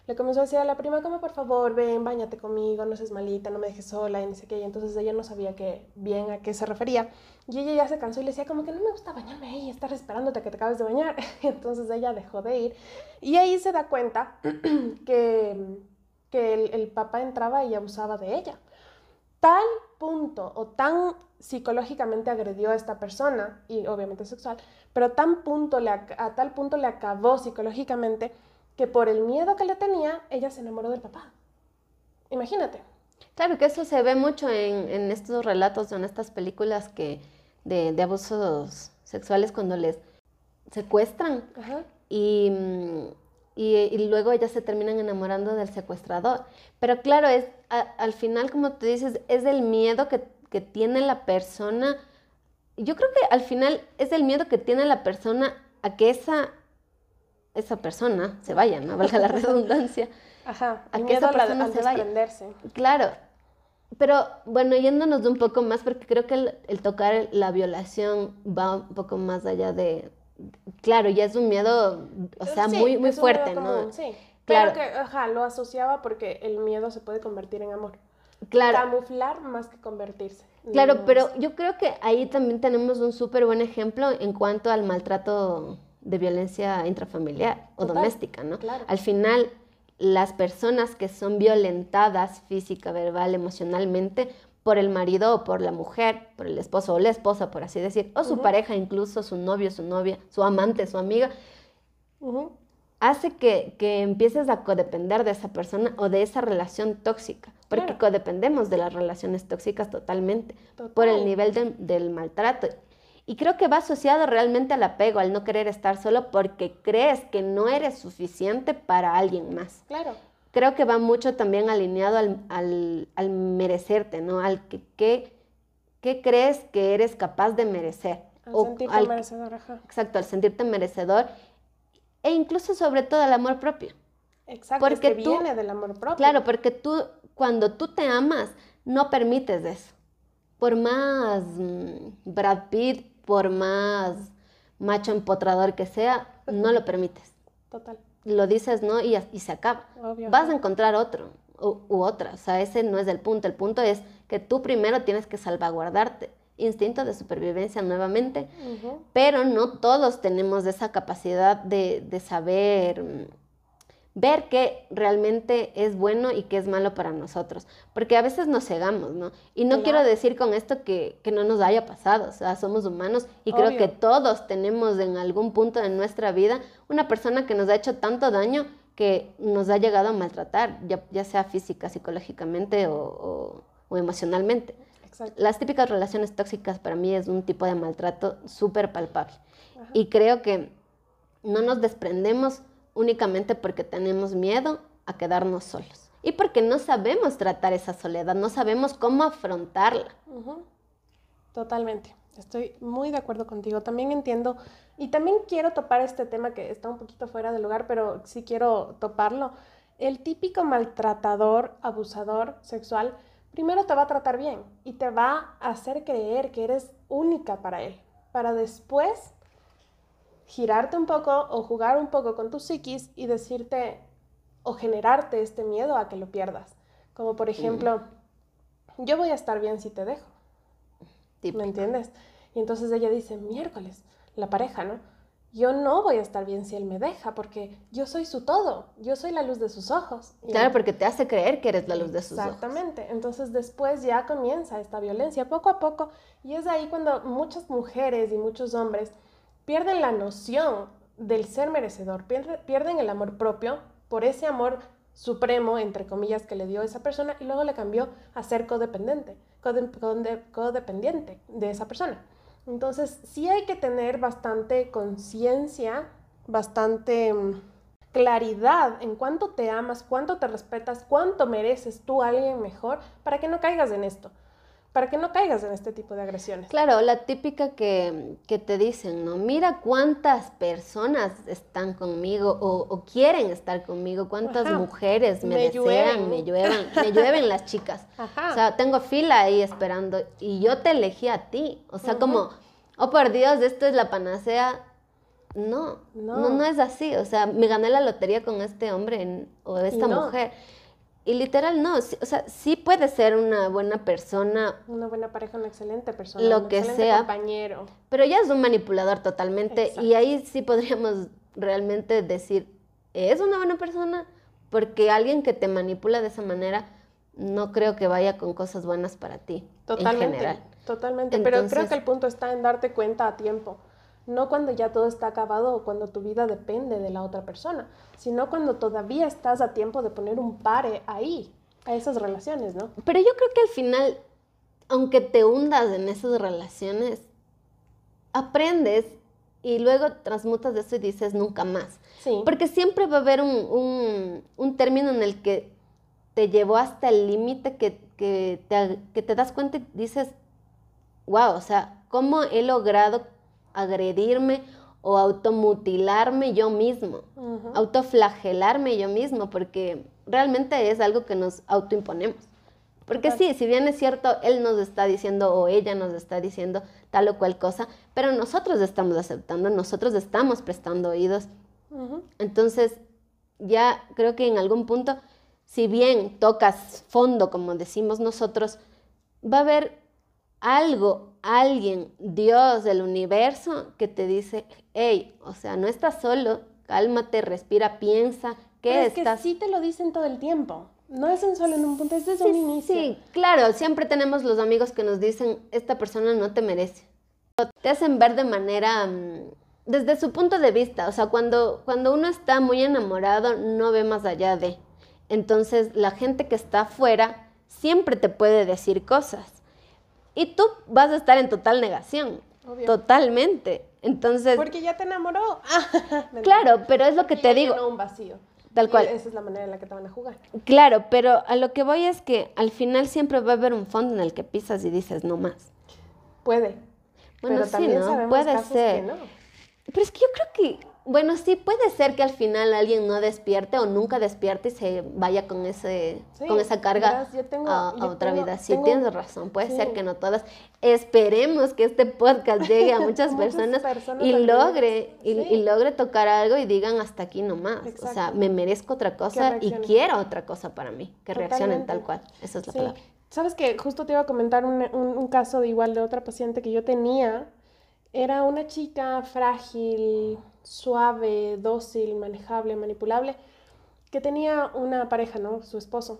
le comenzó a decir a la prima, como por favor, ven, bañate conmigo, no seas malita, no me dejes sola, y ni sé qué. Y entonces ella no sabía qué, bien a qué se refería. Y ella ya se cansó y le decía, como que no me gusta bañarme ahí, estar esperándote que te acabes de bañar. Y entonces ella dejó de ir. Y ahí se da cuenta que, que el, el papá entraba y abusaba de ella. Tal punto o tan psicológicamente agredió a esta persona, y obviamente sexual, pero tan punto le, a tal punto le acabó psicológicamente que por el miedo que le tenía, ella se enamoró del papá. Imagínate. Claro que eso se ve mucho en, en estos relatos, en estas películas que de, de abusos sexuales cuando les secuestran Ajá. y, y, y luego ellas se terminan enamorando del secuestrador. Pero claro, es a- al final, como tú dices, es el miedo que, que tiene la persona. Yo creo que al final es el miedo que tiene la persona a que esa, esa persona se vaya, ¿no? Valga la redundancia. Ajá. A que miedo esa persona al se vaya. Claro, pero bueno, yéndonos de un poco más, porque creo que el, el tocar la violación va un poco más allá de, claro, ya es un miedo, o sea, Sí, muy, muy fuerte, ¿no? sí. Claro. Que, ajá, lo asociaba porque el miedo se puede convertir en amor. Claro, Camuflar más que convertirse. claro, No pero yo creo que ahí también tenemos un súper buen ejemplo en cuanto al maltrato de violencia intrafamiliar o Total, doméstica, ¿no? claro. Al final, las personas que son violentadas física, verbal, emocionalmente por el marido o por la mujer, por el esposo o la esposa, por así decir, o su pareja incluso, su novio, su novia, su amante, su amiga, hace que, que empieces a codepender de esa persona o de esa relación tóxica, porque Claro. codependemos de las relaciones tóxicas totalmente por el nivel de- del maltrato. Y creo que va asociado realmente al apego, al no querer estar solo porque crees que no eres suficiente para alguien más. Claro. Creo que va mucho también alineado al, al- al merecerte, ¿no? Al que, que- ¿qué crees que eres capaz de merecer. Al O sentirte al- merecedor, ajá. Exacto, al sentirte merecedor e incluso sobre todo el amor propio. Exacto, Porque es que tú- viene del amor propio. Claro, porque tú, cuando tú te amas, no permites eso. Por más mm, Brad Pitt, por más macho empotrador que sea, no lo permites. Total, Lo dices no y, y se acaba. obvio. Vas a encontrar otro u, u otra. O sea, ese no es el punto. El punto es que tú primero tienes que salvaguardarte. Instinto de supervivencia nuevamente. Pero no todos tenemos esa capacidad de, de saber mm, ver qué realmente es bueno y qué es malo para nosotros. Porque a veces nos cegamos, ¿no? Y no Claro. quiero decir con esto que, que no nos haya pasado. O sea, somos humanos y creo que todos tenemos en algún punto de nuestra vida una persona que nos ha hecho tanto daño que nos ha llegado a maltratar, ya, ya sea física, psicológicamente o, o- o emocionalmente. Exacto. Las típicas relaciones tóxicas para mí es un tipo de maltrato súper palpable. Ajá. Y creo que no nos desprendemos únicamente porque tenemos miedo a quedarnos solos. Y porque no sabemos tratar esa soledad, no sabemos cómo afrontarla. Totalmente. Estoy muy de acuerdo contigo. También entiendo y también quiero topar este tema que está un poquito fuera de lugar, pero sí quiero toparlo. El típico maltratador, abusador sexual, primero te va a tratar bien y te va a hacer creer que eres única para él, para después girarte un poco o jugar un poco con tu psiquis y decirte o generarte este miedo a que lo pierdas. Como por ejemplo, yo voy a estar bien si te dejo. Típico. ¿Me entiendes? Y entonces ella dice, miércoles, la pareja, ¿no? Yo no voy a estar bien si él me deja porque yo soy su todo, yo soy la luz de sus ojos. Y Claro, porque te hace creer que eres la luz de sus ojos. Exactamente. Entonces después ya comienza esta violencia poco a poco y es ahí cuando muchas mujeres y muchos hombres pierden la noción del ser merecedor, pierde- pierden el amor propio por ese amor supremo, entre comillas, que le dio esa persona y luego le cambió a ser codependiente, codependiente de esa persona. Entonces sí hay que tener bastante conciencia, bastante mm, claridad en cuánto te amas, cuánto te respetas, cuánto mereces tú a alguien mejor para que no caigas en esto. Para que no caigas en este tipo de agresiones. Claro, la típica que, que te dicen, ¿no? Mira cuántas personas están conmigo o, o quieren estar conmigo, cuántas Ajá. mujeres me, Me desean, llueven. me llueven, me llueven las chicas. Ajá. O sea, tengo fila ahí esperando y yo te elegí a ti. O sea, Ujú. como, oh por Dios, esto es la panacea. No, No. no, no, es así. O sea, me gané la lotería con este hombre en- o esta no. mujer. Y literal, no. sí- o sea, sí puede ser una buena persona, Una buena pareja, una excelente persona, Lo un que excelente sea. compañero. pero ya es un manipulador totalmente. Exacto. Y ahí sí podríamos realmente decir, ¿es una buena persona? Porque alguien que te manipula de esa manera, no creo que vaya con cosas buenas para ti. En Totalmente, general. totalmente. Pero creo que el punto está en darte cuenta a tiempo. No cuando ya todo está acabado o cuando tu vida depende de la otra persona, sino cuando todavía estás a tiempo de poner un pare ahí, a esas relaciones, ¿no? Pero yo creo que al final, aunque te hundas en esas relaciones, aprendes y luego transmutas de eso y dices nunca más. Sí. Porque siempre va a haber un, un- un término en el que te llevó hasta el límite que, que, te, que te das cuenta y dices, wow, o sea, ¿cómo he logrado agredirme o automutilarme yo mismo? Ujú. autoflagelarme yo mismo, porque realmente es algo que nos autoimponemos. Porque sí, si bien es cierto, él nos está diciendo o ella nos está diciendo tal o cual cosa, pero nosotros estamos aceptando, nosotros estamos prestando oídos. Entonces, ya creo que en algún punto, si bien tocas fondo, como decimos nosotros, va a haber algo, alguien, Dios, el universo, que te dice, hey, o sea, no estás solo, cálmate, respira, piensa, ¿qué Pero es que estás? sí te lo dicen todo el tiempo. No es en solo en un punto, es desde un inicio. sí, claro, siempre tenemos los amigos que nos dicen, esta persona no te merece. Te hacen ver de manera, mm, desde su punto de vista, o sea, cuando, cuando uno está muy enamorado, no ve más allá de. Entonces, la gente que está afuera siempre te puede decir cosas. Y tú vas a estar en total negación, Obvio. totalmente. Entonces, Porque ya te enamoró. Mentira. claro, pero es lo que te digo. un vacío. Tal Y cual. Esa es la manera en la que te van a jugar. Claro, pero a lo que voy es que al final siempre va a haber un fondo en el que pisas y dices no más. Puede. Bueno, pero sí, también ¿no? sabemos Puede casos ser. que no. Pero es que yo creo que, bueno, sí, puede ser que al final alguien no despierte o nunca despierte y se vaya con, ese, Sí, con esa carga verás, yo tengo- a, otra tengo- vida. Sí, tengo- tienes razón, puede ser que no todas. Esperemos que este podcast llegue a muchas Muchas personas, personas y logre, y, Sí. y logre tocar algo y digan hasta aquí nomás. O sea, Exacto. me merezco otra cosa y quiero otra cosa para mí. Que reaccionen tal cual. Esa es la Sí. palabra. Sabes que justo te iba a comentar un, un- un caso de igual de otra paciente que yo tenía. Era una chica frágil, suave, dócil, manejable, manipulable, que tenía una pareja, ¿no? Su esposo.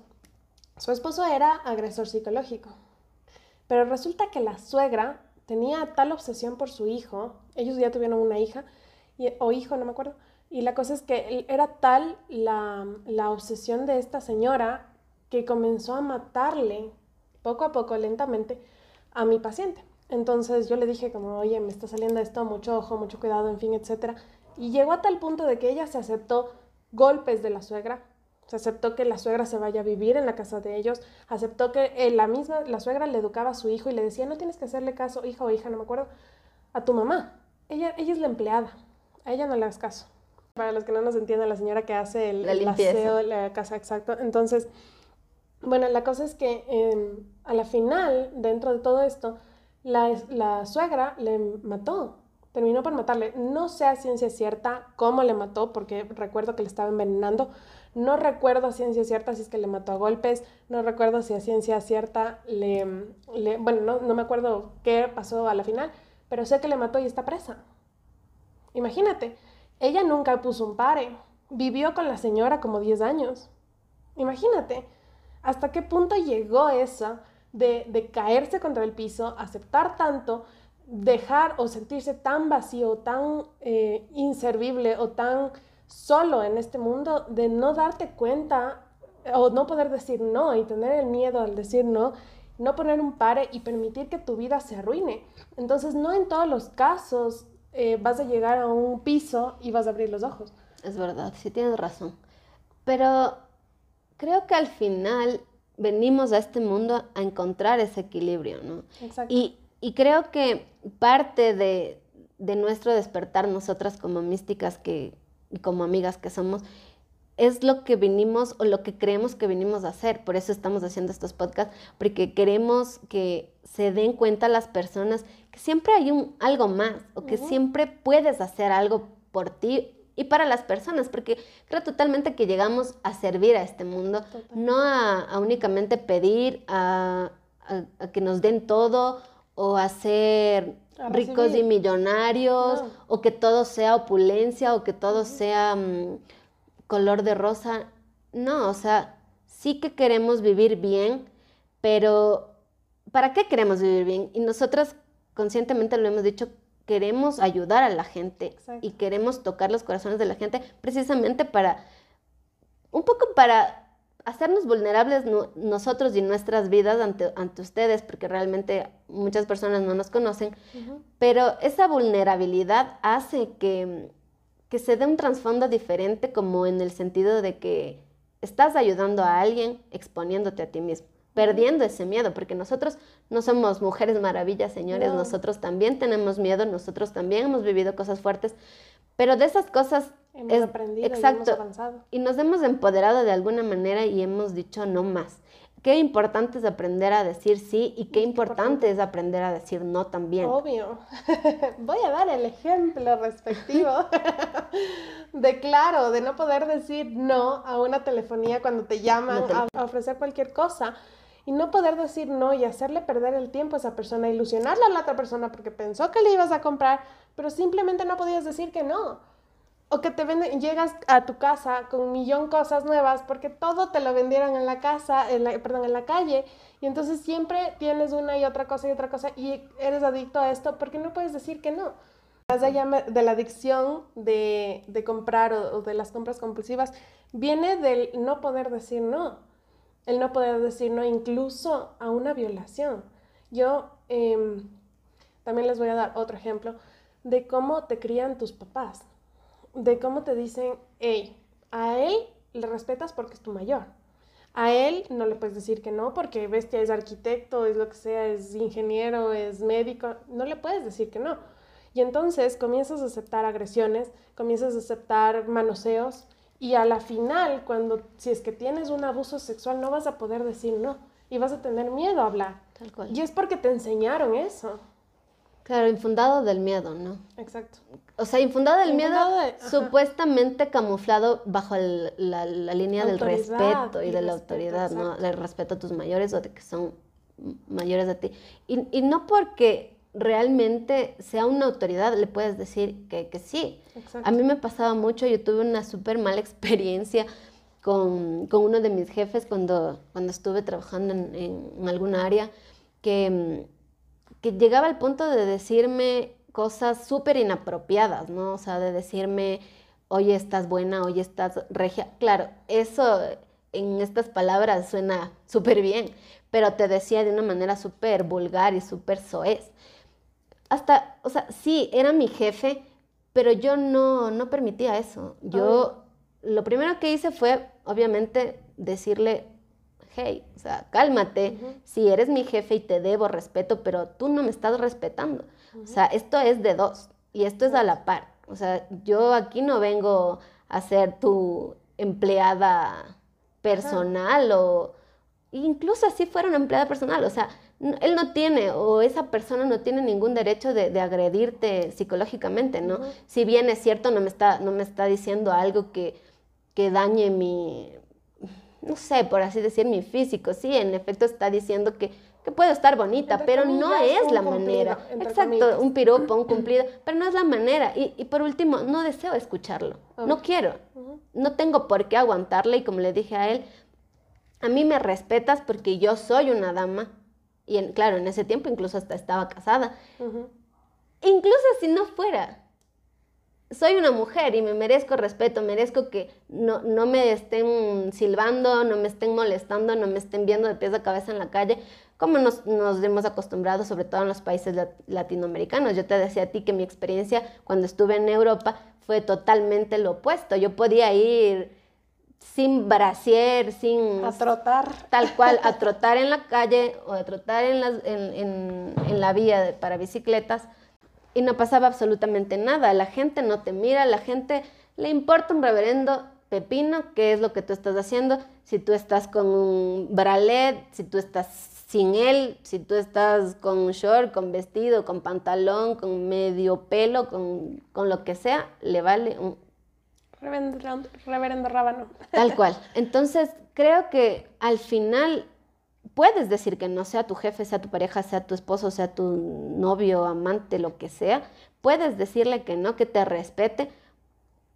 Su esposo era agresor psicológico. Pero resulta que la suegra tenía tal obsesión por su hijo, ellos ya tuvieron una hija, y- o hijo, no me acuerdo, y la cosa es que era tal la, la obsesión de esta señora que comenzó a matarle poco a poco, lentamente, a mi paciente. Entonces yo le dije como, oye, me está saliendo esto, mucho ojo, mucho cuidado, en fin, etcétera. Y llegó a tal punto de que ella se aceptó golpes de la suegra, se aceptó que la suegra se vaya a vivir en la casa de ellos, aceptó que eh, la misma, la suegra le educaba a su hijo y le decía, no tienes que hacerle caso, hija o hija, no me acuerdo, a tu mamá. Ella, ella es la empleada, a ella no le hagas caso. Para los que no nos entienden, la señora que hace el, La el limpieza. aseo, la casa, exacto. Entonces, bueno, la cosa es que eh, a la final, dentro de todo esto, la, la suegra le mató, terminó por matarle. No sé a ciencia cierta cómo le mató, porque recuerdo que le estaba envenenando. No recuerdo a ciencia cierta si es que le mató a golpes, no recuerdo si a ciencia cierta le... le- bueno, no, no me acuerdo qué pasó a la final, pero sé que le mató y está presa. Imagínate, ella nunca puso un pare, vivió con la señora como 10 años. Imagínate, hasta qué punto llegó esa de, de caerse contra el piso, aceptar tanto, dejar o sentirse tan vacío, tan eh, inservible o tan solo en este mundo, de no darte cuenta o no poder decir no y tener el miedo al decir no, no poner un pare y permitir que tu vida se arruine. Entonces, no en todos los casos eh, vas a llegar a un piso y vas a abrir los ojos. Es verdad, sí tienes razón. Pero creo que al final venimos a este mundo a encontrar ese equilibrio, ¿no? Exacto. Y, y creo que parte de, de, nuestro despertar, nosotras como místicas que, y como amigas que somos, es lo que vinimos o lo que creemos que vinimos a hacer. Por eso estamos haciendo estos podcasts, porque queremos que se den cuenta las personas que siempre hay un, algo más o que siempre puedes hacer algo por ti y para las personas, porque creo totalmente que llegamos a servir a este mundo, no a, únicamente pedir, a, que nos den todo o a ser ricos y millonarios, o que todo sea opulencia, o que todo sea mm, color de rosa. No, o sea, sí que queremos vivir bien, pero ¿para qué queremos vivir bien? Y nosotras conscientemente lo hemos dicho, queremos ayudar a la gente y queremos tocar los corazones de la gente precisamente para, un poco para hacernos vulnerables nosotros y nuestras vidas ante, ante ustedes, porque realmente muchas personas no nos conocen, pero esa vulnerabilidad hace que, que se dé un trasfondo diferente como en el sentido de que estás ayudando a alguien exponiéndote a ti mismo perdiendo ese miedo, porque nosotros no somos mujeres maravillas, señores, nosotros también tenemos miedo, nosotros también hemos vivido cosas fuertes, pero de esas cosas hemos aprendido exacto, y hemos avanzado. Y nos hemos empoderado de alguna manera y hemos dicho no más. Qué importante es aprender a decir sí y qué importante es aprender a decir no también. Obvio. Voy a dar el ejemplo respectivo de claro, de no poder decir no a una telefonía cuando te llaman a ofrecer cualquier cosa y no poder decir no y hacerle perder el tiempo a esa persona, ilusionarle a la otra persona porque pensó que le ibas a comprar, pero simplemente no podías decir que no. O que te venden, llegas a tu casa con un millón cosas nuevas porque todo te lo vendieron en la casa, en la, perdón, en la calle. Y entonces siempre tienes una y otra cosa y otra cosa y eres adicto a esto porque no puedes decir que no. Más allá de la adicción de, de comprar o de las compras compulsivas, viene del no poder decir no el no poder decir no incluso a una violación. Yo em, también les voy a dar otro ejemplo de cómo te crían tus papás, de cómo te dicen, hey, a él le respetas porque es tu mayor. A él no le puedes decir que no porque bestia es arquitecto, es lo que sea, es ingeniero, es médico, no le puedes decir que no. Y entonces comienzas a aceptar agresiones, comienzas a aceptar manoseos, y a la final, cuando si es que tienes un abuso sexual, no vas a poder decir no y vas a tener miedo a hablar. Tal cual. Y es porque te enseñaron eso. Claro, infundado del miedo, ¿no? Exacto. O sea, infundado del miedo, supuestamente camuflado bajo la, línea del respeto y, de la autoridad, ¿no? El respeto a tus mayores o de que son mayores de ti. Y, y no porque realmente sea una autoridad, le puedes decir que, que sí. A mí me pasaba mucho, yo tuve una súper mala experiencia con, con, uno de mis jefes cuando, cuando estuve trabajando en, en, alguna área, que, que llegaba al punto de decirme cosas súper inapropiadas, ¿no? O sea, de decirme, oye, estás buena, oye, estás regia. Claro, eso en estas palabras suena súper bien, pero te decía de una manera súper vulgar y súper soez hasta, o sea, sí, era mi jefe, pero yo no, no permitía eso. Yo, lo primero que hice fue, obviamente, decirle, hey, o sea, cálmate, si eres mi jefe y te debo respeto, pero tú no me estás respetando. O sea, esto es de dos y esto es a la par. O sea, yo aquí no vengo a ser tu empleada personal o incluso si fuera una empleada personal, o sea, él no tiene o esa persona no tiene ningún derecho de, agredirte psicológicamente, ¿no? Si bien es cierto, no me está, no me está diciendo algo que, que dañe mi, no sé, por así decir, mi físico. Sí, en efecto está diciendo que, que puedo estar bonita, pero no es la manera. Exacto, un piropo, un cumplido, pero no es la manera. Y, y por último, no deseo escucharlo, no quiero, no tengo por qué aguantarle y como le dije a él, a mí me respetas porque yo soy una dama. Y claro, en ese tiempo incluso hasta estaba casada. Incluso si no fuera, soy una mujer y me merezco respeto, merezco que no, no, me estén silbando, no me estén molestando, no me estén viendo de pies a cabeza en la calle, como nos, nos hemos acostumbrado, sobre todo en los países latinoamericanos. Yo te decía a ti que mi experiencia cuando estuve en Europa fue totalmente lo opuesto. Yo podía ir sin brasier, sin... A trotar. Tal cual, a trotar en la calle o a trotar en, las, en, en, en la vía de, para bicicletas y no pasaba absolutamente nada. La gente no te mira, la gente le importa un reverendo pepino qué es lo que tú estás haciendo, si tú estás con un bralet, si tú estás sin él, si tú estás con un short, con vestido, con pantalón, con medio pelo, con, con lo que sea, le vale un Reverendo, reverendo rábano. Tal cual. Entonces, creo que al final puedes decir que no sea tu jefe, sea tu pareja, sea tu esposo, sea tu novio, amante, lo que sea. Puedes decirle que no, que te respete,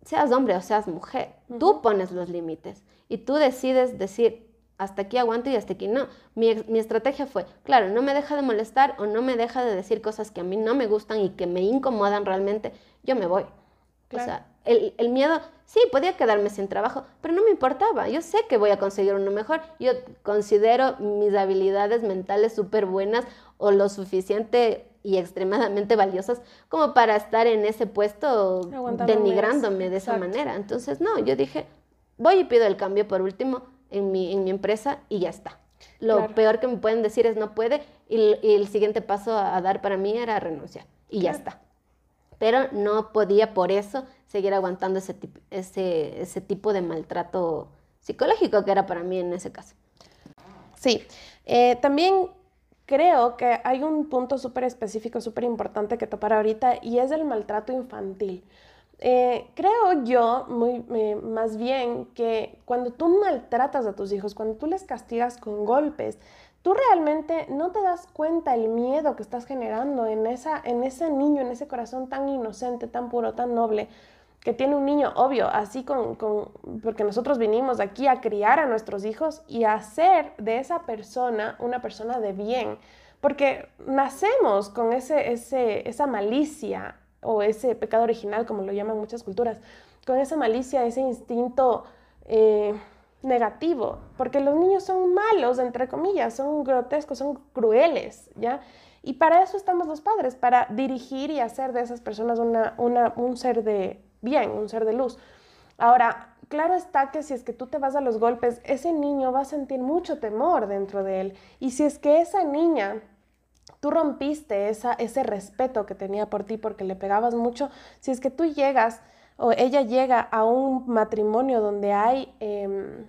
seas hombre o seas mujer. Tú pones los límites y tú decides decir, hasta aquí aguanto y hasta aquí no. Mi, mi, estrategia fue, claro, no me deja de molestar o no me deja de decir cosas que a mí no me gustan y que me incomodan realmente, yo me voy. Claro. O sea, el, el, miedo, sí, podía quedarme sin trabajo, pero no me importaba. Yo sé que voy a conseguir uno mejor. Yo considero mis habilidades mentales súper buenas o lo suficiente y extremadamente valiosas como para estar en ese puesto denigrándome de esa Exacto. manera. Entonces, no, yo dije, voy y pido el cambio por último en mi, en mi empresa y ya está. Lo claro. peor que me pueden decir es no puede y, y, el siguiente paso a dar para mí era renunciar y claro. ya está. Pero no podía por eso seguir aguantando ese, ese, ese tipo de maltrato psicológico que era para mí en ese caso. Sí, eh, también creo que hay un punto súper específico, súper importante que topar ahorita y es el maltrato infantil. Eh, creo yo, eh, más bien, que cuando tú maltratas a tus hijos, cuando tú les castigas con golpes, tú realmente no te das cuenta el miedo que estás generando en, esa, en ese niño, en ese corazón tan inocente, tan puro, tan noble que tiene un niño, obvio, así con, con, porque nosotros vinimos aquí a criar a nuestros hijos y a hacer de esa persona una persona de bien, porque nacemos con ese, ese, esa malicia o ese pecado original, como lo llaman muchas culturas, con esa malicia, ese instinto eh, negativo, porque los niños son malos, entre comillas, son grotescos, son crueles, ¿ya? Y para eso estamos los padres, para dirigir y hacer de esas personas una, una, un ser de bien, un ser de luz. Ahora, claro está que si es que tú te vas a los golpes, ese niño va a sentir mucho temor dentro de él. Y si es que esa niña, tú rompiste esa, ese respeto que tenía por ti porque le pegabas mucho, si es que tú llegas o ella llega a un matrimonio donde hay eh,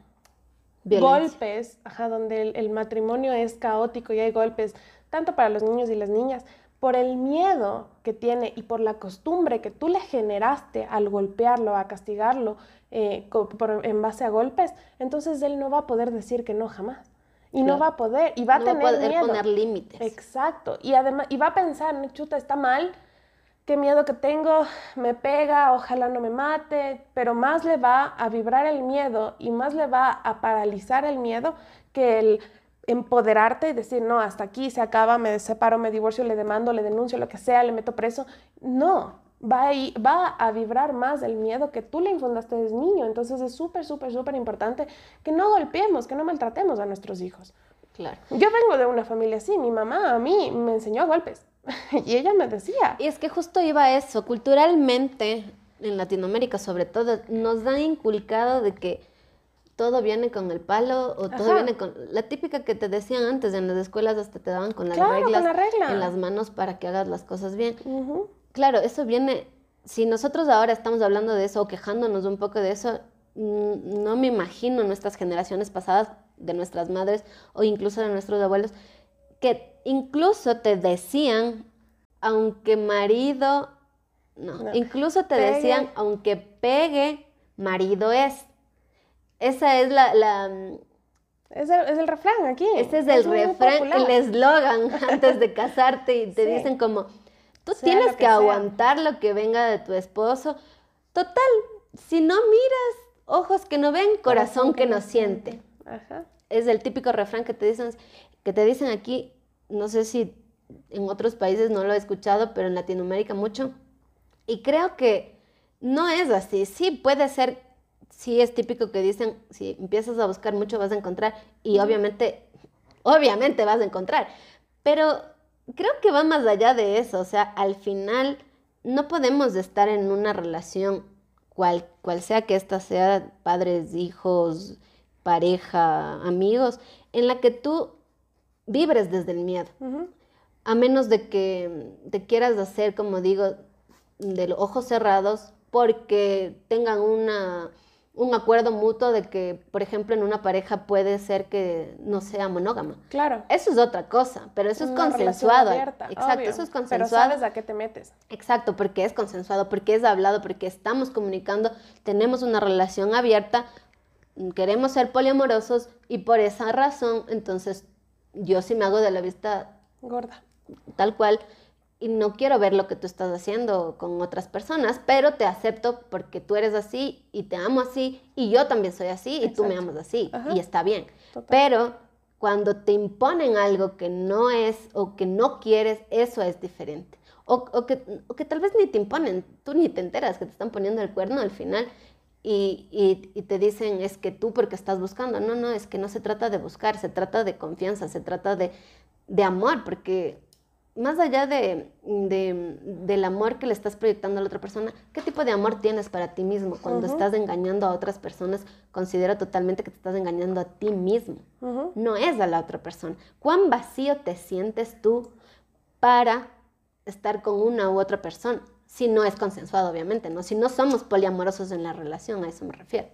golpes, ajá, donde el, el matrimonio es caótico y hay golpes, tanto para los niños y las niñas, por el miedo que tiene y por la costumbre que tú le generaste al golpearlo, a castigarlo eh, por, en base a golpes, entonces él no va a poder decir que no jamás. Y claro. no va a poder, y va no a tener va a poder miedo. poner límites. Exacto. Y además, y va a pensar, chuta, está mal, qué miedo que tengo, me pega, ojalá no me mate, pero más le va a vibrar el miedo y más le va a paralizar el miedo que el empoderarte y decir, no, hasta aquí se acaba, me separo, me divorcio, le demando, le denuncio, lo que sea, le meto preso. No, va a, ir, va a vibrar más el miedo que tú le infundaste desde niño. Entonces es súper, súper, súper importante que no golpeemos, que no maltratemos a nuestros hijos. Claro. Yo vengo de una familia así, mi mamá a mí me enseñó a golpes y ella me decía. Y es que justo iba a eso, culturalmente, en Latinoamérica sobre todo, nos han inculcado de que todo viene con el palo o todo Ajá. viene con la típica que te decían antes en las escuelas hasta te daban con las claro, reglas con la regla. en las manos para que hagas las cosas bien. Uh -huh. Claro, eso viene si nosotros ahora estamos hablando de eso o quejándonos un poco de eso, no me imagino nuestras generaciones pasadas de nuestras madres o incluso de nuestros abuelos que incluso te decían aunque marido no, no. incluso te pegue. decían aunque pegue marido es esa es la... la es el, es el, refrán aquí. Ese es, es el refrán, el eslogan antes de casarte y te sí. dicen como, tú sea tienes que, que aguantar lo que venga de tu esposo. Total, si no miras, ojos que no ven, corazón, corazón que, que, no siente. Ajá. Es el típico refrán que te dicen, que te dicen aquí, no sé si en otros países no lo he escuchado, pero en Latinoamérica mucho. Y creo que no es así. Sí puede ser sí es típico que dicen, si empiezas a buscar mucho vas a encontrar y obviamente, obviamente vas a encontrar, pero creo que va más allá de eso, o sea, al final no podemos estar en una relación cual, cual sea que ésta sea, padres, hijos, pareja, amigos, en la que tú vibres desde el miedo. A menos de que te quieras hacer, como digo, de los ojos cerrados, porque tengan una, un acuerdo mutuo de que, por ejemplo, en una pareja puede ser que no sea monógama. Claro. Eso es otra cosa, pero eso es consensuado. Exacto, eso es consensuado. Pero sabes a qué te metes. Exacto, porque es consensuado, porque es hablado, porque estamos comunicando, tenemos una relación abierta, queremos ser poliamorosos y por esa razón, entonces yo sí me hago de la vista gorda. Tal cual y no quiero ver lo que tú estás haciendo con otras personas, pero te acepto porque tú eres así y te amo así y yo también soy así y tú me amas así y está bien. Pero cuando te imponen algo que no es o que no quieres, eso es diferente. O, que, que, tal vez ni te imponen, tú ni te enteras que te están poniendo el cuerno al final y, y, te dicen es que tú porque estás buscando. No, no, es que no se trata de buscar, se trata de confianza, se trata de, de amor, porque más allá de, del amor que le estás proyectando a la otra persona, ¿qué tipo de amor tienes para ti mismo? Cuando estás engañando a otras personas, considera totalmente que te estás engañando a ti mismo, no es a la otra persona. ¿Cuán vacío te sientes tú para estar con una u otra persona? Si no es consensuado, obviamente, ¿no? Si no somos poliamorosos en la relación, a eso me refiero.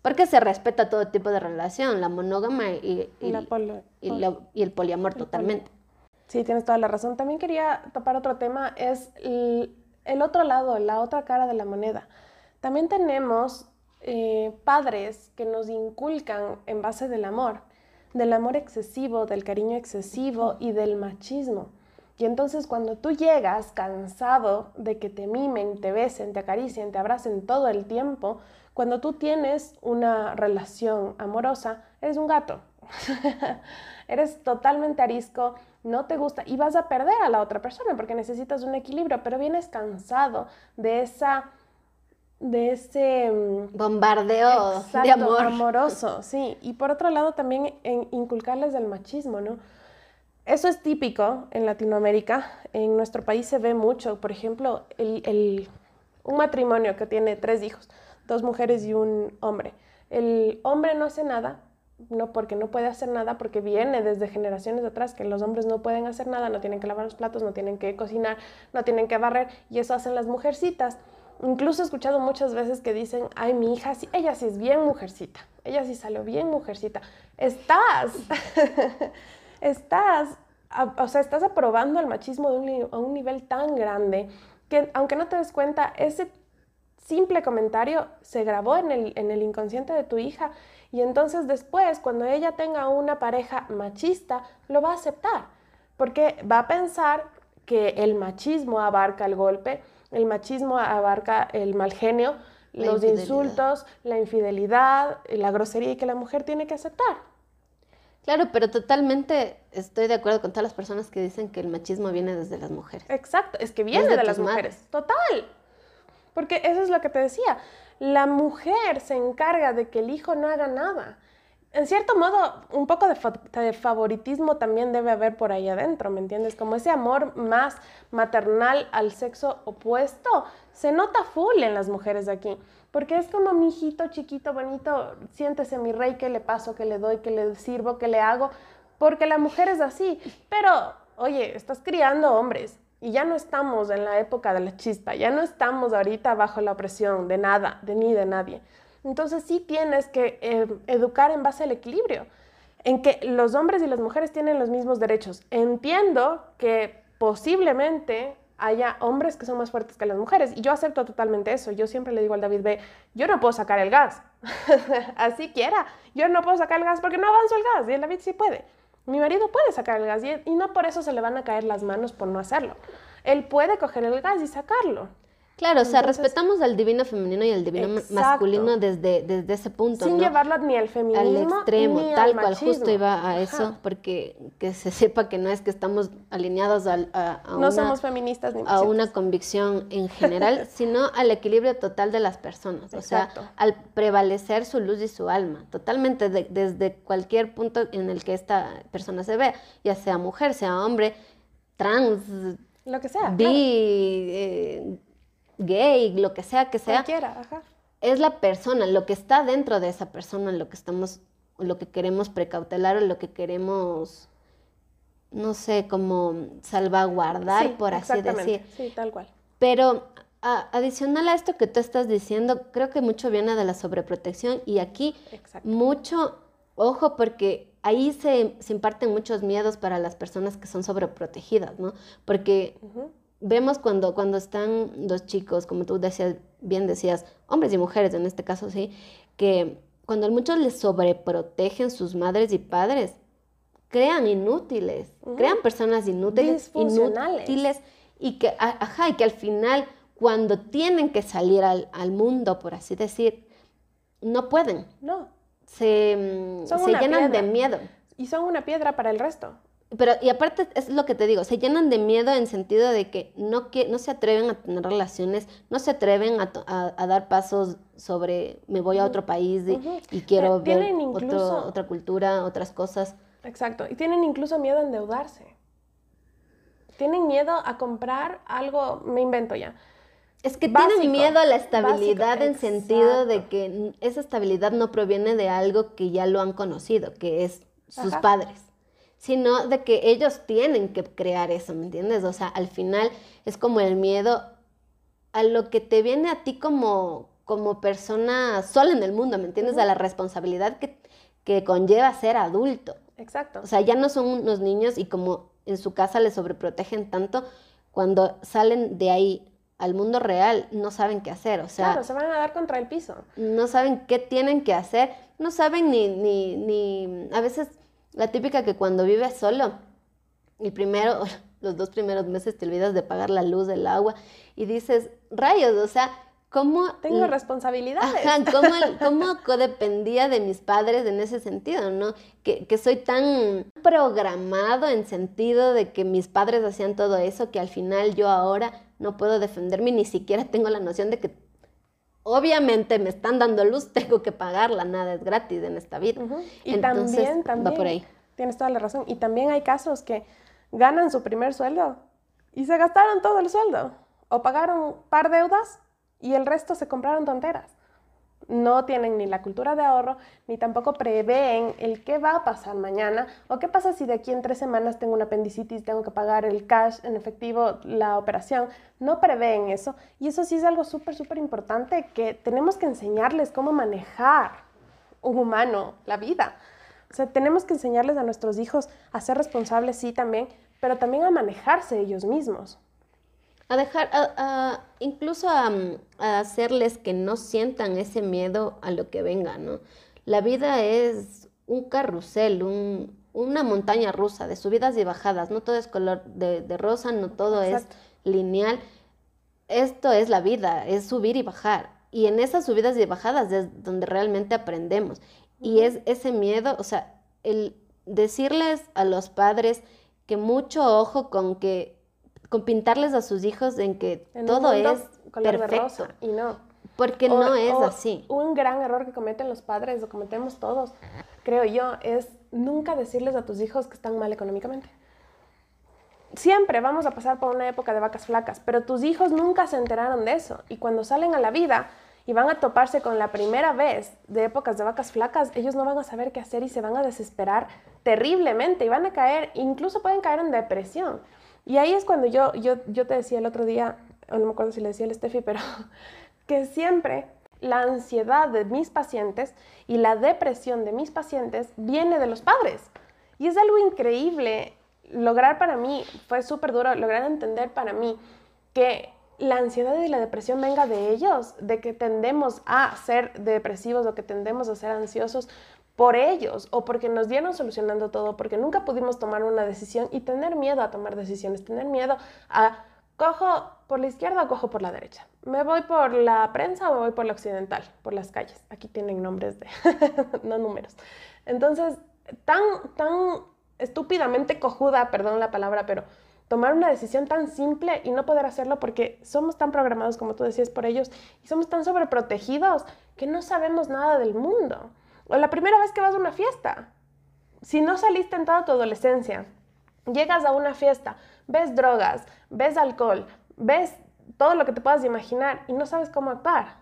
Porque se respeta todo tipo de relación, la monógama y, y, el poliamor totalmente. Sí, tienes toda la razón. También quería topar otro tema, es el, otro lado, la otra cara de la moneda. También tenemos eh, padres que nos inculcan en base del amor, del amor excesivo, del cariño excesivo y del machismo. Y entonces cuando tú llegas cansado de que te mimen, te besen, te acaricien, te abracen todo el tiempo, cuando tú tienes una relación amorosa, eres un gato. eres totalmente arisco, no te gusta y vas a perder a la otra persona porque necesitas un equilibrio, pero vienes cansado de esa de ese mm, bombardeo de amor amoroso, sí. Y por otro lado también en inculcarles el machismo, ¿no? Eso es típico en Latinoamérica. En nuestro país se ve mucho. Por ejemplo, el, un matrimonio que tiene tres hijos, dos mujeres y un hombre. El hombre no hace nada, no porque no puede hacer nada, porque viene desde generaciones atrás que los hombres no pueden hacer nada, no tienen que lavar los platos, no tienen que cocinar, no tienen que barrer, y eso hacen las mujercitas. Incluso he escuchado muchas veces que dicen, ay, mi hija, sí, ella sí es bien mujercita, ella sí salió bien mujercita. Estás, estás, o sea, estás aprobando el machismo a un nivel tan grande que aunque no te des cuenta, ese simple comentario se grabó en el, en el inconsciente de tu hija y entonces después, cuando ella tenga una pareja machista, lo va a aceptar, porque va a pensar que el machismo abarca el golpe, el machismo abarca el mal genio, los insultos, la infidelidad, la grosería y que la mujer tiene que aceptar. Claro, pero totalmente estoy de acuerdo con todas las personas que dicen que el machismo viene desde las mujeres. Exacto, es que viene de las mujeres. Total. Porque eso es lo que te decía la mujer se encarga de que el hijo no haga nada. En cierto modo, un poco de, favoritismo también debe haber por ahí adentro, ¿me entiendes? Como ese amor más maternal al sexo opuesto se nota full en las mujeres de aquí. Porque es como mi hijito chiquito, bonito, siéntese mi rey, que le paso, que le doy, que le sirvo, que le hago. Porque la mujer es así. Pero, oye, estás criando hombres y ya no estamos en la época de la chispa, ya no estamos ahorita bajo la opresión de nada, de ni de nadie. Entonces sí tienes que eh, educar en base al equilibrio, en que los hombres y las mujeres tienen los mismos derechos. Entiendo que posiblemente haya hombres que son más fuertes que las mujeres. Y yo acepto totalmente eso. Yo siempre le digo al David B, yo no puedo sacar el gas. Así quiera. Yo no puedo sacar el gas porque no avanzo el gas. Y el David sí puede. Mi marido puede sacar el gas y, no por eso se le van a caer las manos por no hacerlo. Él puede coger el gas y sacarlo. Claro, o sea, respetamos al divino femenino y al divino masculino desde, desde ese punto. Sin llevarlo ni al feminismo. Al extremo, tal cual, justo iba a eso, porque que se sepa que no es que estamos alineados a, no una, somos feministas ni a una convicción en general, sino al equilibrio total de las personas. O sea, al prevalecer su luz y su alma, totalmente desde cualquier punto en el que esta persona se ve, ya sea mujer, sea hombre, trans, lo que sea. Bi, eh, gay, lo que sea que sea, Cualquiera, ajá. es la persona, lo que está dentro de esa persona, lo que estamos, lo que queremos precautelar o lo que queremos, no sé, como salvaguardar, Sí, por así decir. Sí, tal cual. Pero a- adicional a esto que tú estás diciendo, creo que mucho viene de la sobreprotección y aquí Exacto. mucho ojo porque ahí se, se imparten muchos miedos para las personas que son sobreprotegidas, ¿no? Porque. Vemos cuando, cuando están los chicos, como tú decías, bien decías, hombres y mujeres en este caso, sí, que cuando muchos les sobreprotegen sus madres y padres, crean inútiles, crean personas inútiles, inútiles y que, ajá, y que al final, cuando tienen que salir al, al mundo, por así decir, no pueden, No. se, se llenan piedra. de miedo. Y son una piedra para el resto. Pero, y aparte, es lo que te digo, se llenan de miedo en sentido de que no, que, no se atreven a tener relaciones, no se atreven a, a- a dar pasos sobre me voy a otro país y, quiero ver otro- otra cultura, otras cosas. Exacto. Y tienen incluso miedo a endeudarse. Tienen miedo a comprar algo, me invento ya. Es que Básico, tienen miedo a la estabilidad básico, en sentido de que esa estabilidad no proviene de algo que ya lo han conocido, que es sus Ajá. padres, sino de que ellos tienen que crear eso, ¿me entiendes? O sea, al final es como el miedo a lo que te viene a ti como, como persona sola en el mundo, ¿me entiendes? A la responsabilidad que, que conlleva ser adulto. Exacto. O sea, ya no son unos niños y como en su casa les sobreprotegen tanto, cuando salen de ahí al mundo real no saben qué hacer, o sea, claro, se van a dar contra el piso. no saben qué tienen que hacer, no saben ni, ni, ni, a veces la típica que cuando vives solo, el primero, los dos primeros meses te olvidas de pagar la luz, el agua y dices, rayos, o sea, ¿cómo... Tengo responsabilidades. Ajá, ¿cómo, cómo codependía de mis padres en ese sentido, no? Que, que soy tan programado en sentido de que mis padres hacían todo eso que al final yo ahora no puedo defenderme ni siquiera tengo la noción de que obviamente me están dando luz, tengo que pagarla, nada es gratis en esta vida. Y Entonces, también, también, va por ahí. tienes toda la razón. Y también hay casos que ganan su primer sueldo y se gastaron todo el sueldo. O pagaron un par deudas y el resto se compraron tonteras. No tienen ni la cultura de ahorro, ni tampoco prevén el qué va a pasar mañana o qué pasa si de aquí en tres semanas tengo una apendicitis, tengo que pagar el cash en efectivo, la operación. No prevén eso. Y eso sí es algo súper, súper importante que tenemos que enseñarles cómo manejar un humano, la vida. O sea, tenemos que enseñarles a nuestros hijos a ser responsables, sí, también, pero también a manejarse ellos mismos. A dejar, a- a- incluso a, mm, a hacerles que no sientan ese miedo a lo que venga, ¿no? La vida es un carrusel, un- una montaña rusa de subidas y bajadas, no todo es color de, de rosa, no todo Exacto. es lineal. Esto es la vida, es subir y bajar. Y en esas subidas y bajadas es donde realmente aprendemos. Y es ese miedo, o sea, el decirles a los padres que mucho ojo con que con pintarles a sus hijos en que En todo es perfecto, y no. porque O- no es o así. Un gran error que cometen los padres, o cometemos todos, creo yo, es nunca decirles a tus hijos que están mal económicamente. Siempre vamos a pasar por una época de vacas flacas, pero tus hijos nunca se enteraron de eso. Y cuando salen a la vida y van a toparse con la primera vez de épocas de vacas flacas, ellos no van a saber qué hacer y se van a desesperar terriblemente y van a caer, incluso pueden caer en depresión. Y ahí es cuando yo, yo, yo te decía el otro día, no me acuerdo si le decía el Steffi, pero que siempre la ansiedad de mis pacientes y la depresión de mis pacientes viene de los padres. Y es algo increíble lograr para mí, fue súper duro lograr entender para mí que la ansiedad y la depresión venga de ellos, de que tendemos a ser depresivos o que tendemos a ser ansiosos por ellos o porque nos dieron solucionando todo, porque nunca pudimos tomar una decisión y tener miedo a tomar decisiones, tener miedo a cojo por la izquierda o cojo por la derecha. ¿Me voy por la prensa o me voy por la occidental? Por las calles. Aquí tienen nombres de, no números. Entonces, tan, tan estúpidamente cojuda, perdón la palabra, pero tomar una decisión tan simple y no poder hacerlo porque somos tan programados, como tú decías, por ellos y somos tan sobreprotegidos que no sabemos nada del mundo. O la primera vez que vas a una fiesta, si no saliste en toda tu adolescencia, llegas a una fiesta, ves drogas, ves alcohol, ves todo lo que te puedas imaginar y no sabes cómo actuar.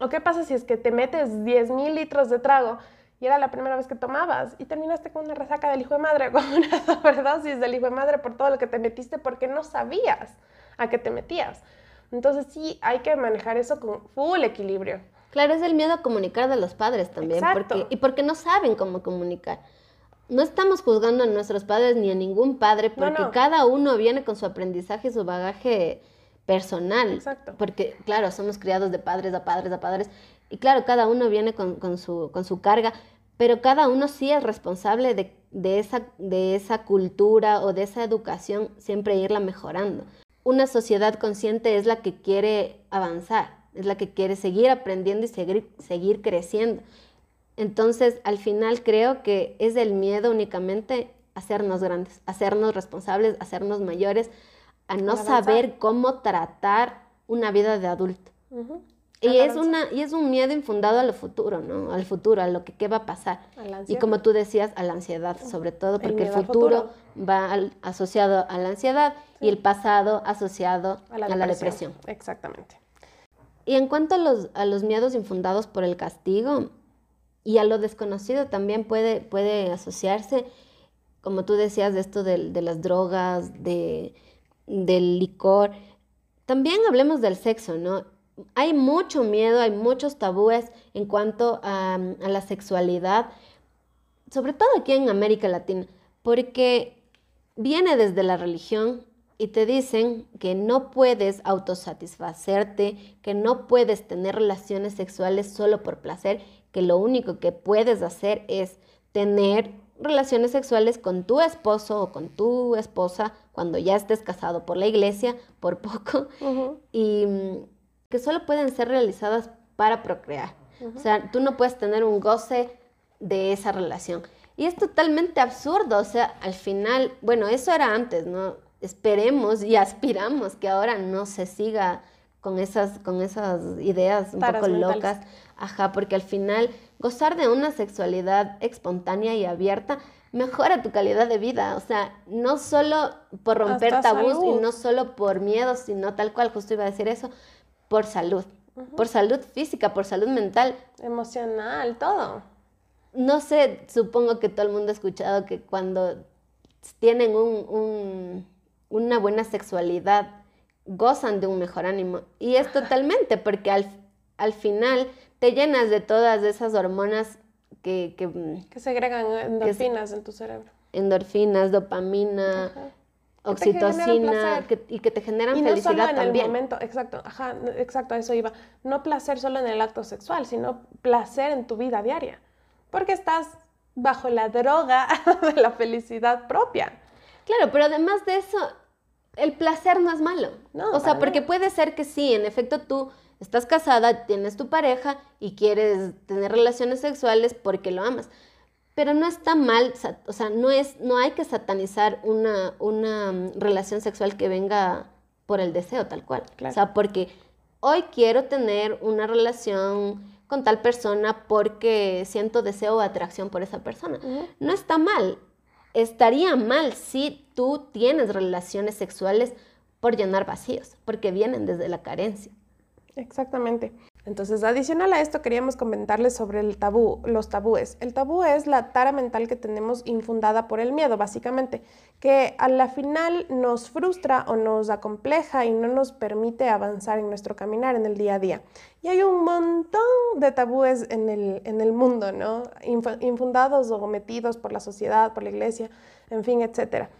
¿O qué pasa si es que te metes 10 mil litros de trago y era la primera vez que tomabas y terminaste con una resaca del hijo de madre, con una sobredosis del hijo de madre por todo lo que te metiste porque no sabías a qué te metías? Entonces sí, hay que manejar eso con full equilibrio. Claro, es el miedo a comunicar de los padres también. Porque, y porque no saben cómo comunicar. No estamos juzgando a nuestros padres ni a ningún padre, porque cada uno viene con su aprendizaje y su bagaje personal. Exacto. Porque, claro, somos criados de padres a padres a padres. Y claro, cada uno viene con, su, con su carga, pero cada uno sí es responsable de, de, esa, de esa cultura o de esa educación, siempre irla mejorando. Una sociedad consciente es la que quiere avanzar es la que quiere seguir aprendiendo y seguir, seguir creciendo. Entonces, al final creo que es el miedo únicamente a hacernos grandes, a hacernos responsables, a hacernos mayores, a no saber cómo tratar una vida de adulto. Y es, una, y es un miedo infundado a lo futuro, ¿no? Al futuro, a lo que qué va a pasar. y como tú decías, a la ansiedad, sobre todo porque el, futuro, va asociado a la ansiedad y el pasado asociado a la depresión. Exactamente. Y en cuanto a los, a los miedos infundados por el castigo y a lo desconocido también puede, puede asociarse, como tú decías, de esto de, las drogas, de, del licor. También hablemos del sexo, ¿no? Hay mucho miedo, hay muchos tabúes en cuanto a, a la sexualidad, sobre todo aquí en América Latina, porque viene desde la religión, y te dicen que no puedes autosatisfacerte, que no puedes tener relaciones sexuales solo por placer, que lo único que puedes hacer es tener relaciones sexuales con tu esposo o con tu esposa cuando ya estés casado por la iglesia, por poco, y que solo pueden ser realizadas para procrear. O sea, tú no puedes tener un goce de esa relación. Y es totalmente absurdo, o sea, al final, bueno, eso era antes, ¿no? Esperemos y aspiramos que ahora no se siga con esas, con esas ideas un poco locas. Ajá, porque al final gozar de una sexualidad espontánea y abierta mejora tu calidad de vida. O sea, no solo por romper tabús y no solo por miedo, sino tal cual, justo iba a decir eso, por salud. Por salud física, por salud mental. Emocional, todo. No sé, supongo que todo el mundo ha escuchado que cuando tienen un una buena sexualidad, gozan de un mejor ánimo. Y es totalmente, porque al, al final te llenas de todas esas hormonas que... Que, mm, que segregan endorfinas en tu cerebro. Endorfinas, dopamina, oxitocina, y que te generan y no felicidad solo en también. El momento, exacto, ajá, exacto, a eso iba. No placer solo en el acto sexual, sino placer en tu vida diaria. Porque estás bajo la droga de la felicidad propia. Claro, pero además de eso, el placer no es malo. No, o sea, porque puede ser que sí, en efecto tú estás casada, tienes tu pareja y quieres tener relaciones sexuales porque lo amas. Pero no está mal, o sea, no, es, no hay que satanizar una, una mm, relación sexual que venga por el deseo tal cual. O sea, porque hoy quiero tener una relación con tal persona porque siento deseo o atracción por esa persona. No está mal estaría mal si tú tienes relaciones sexuales por llenar vacíos, porque vienen desde la carencia. Exactamente. Entonces, adicional a esto, queríamos comentarles sobre el tabú, los tabúes. El tabú es la tara mental que tenemos infundada por el miedo, básicamente, que a la final nos frustra o nos acompleja y no nos permite avanzar en nuestro caminar en el día a día. Y hay un montón de tabúes en el, en el mundo, ¿no? Infundados o metidos por la sociedad, por la iglesia, en fin, etcétera.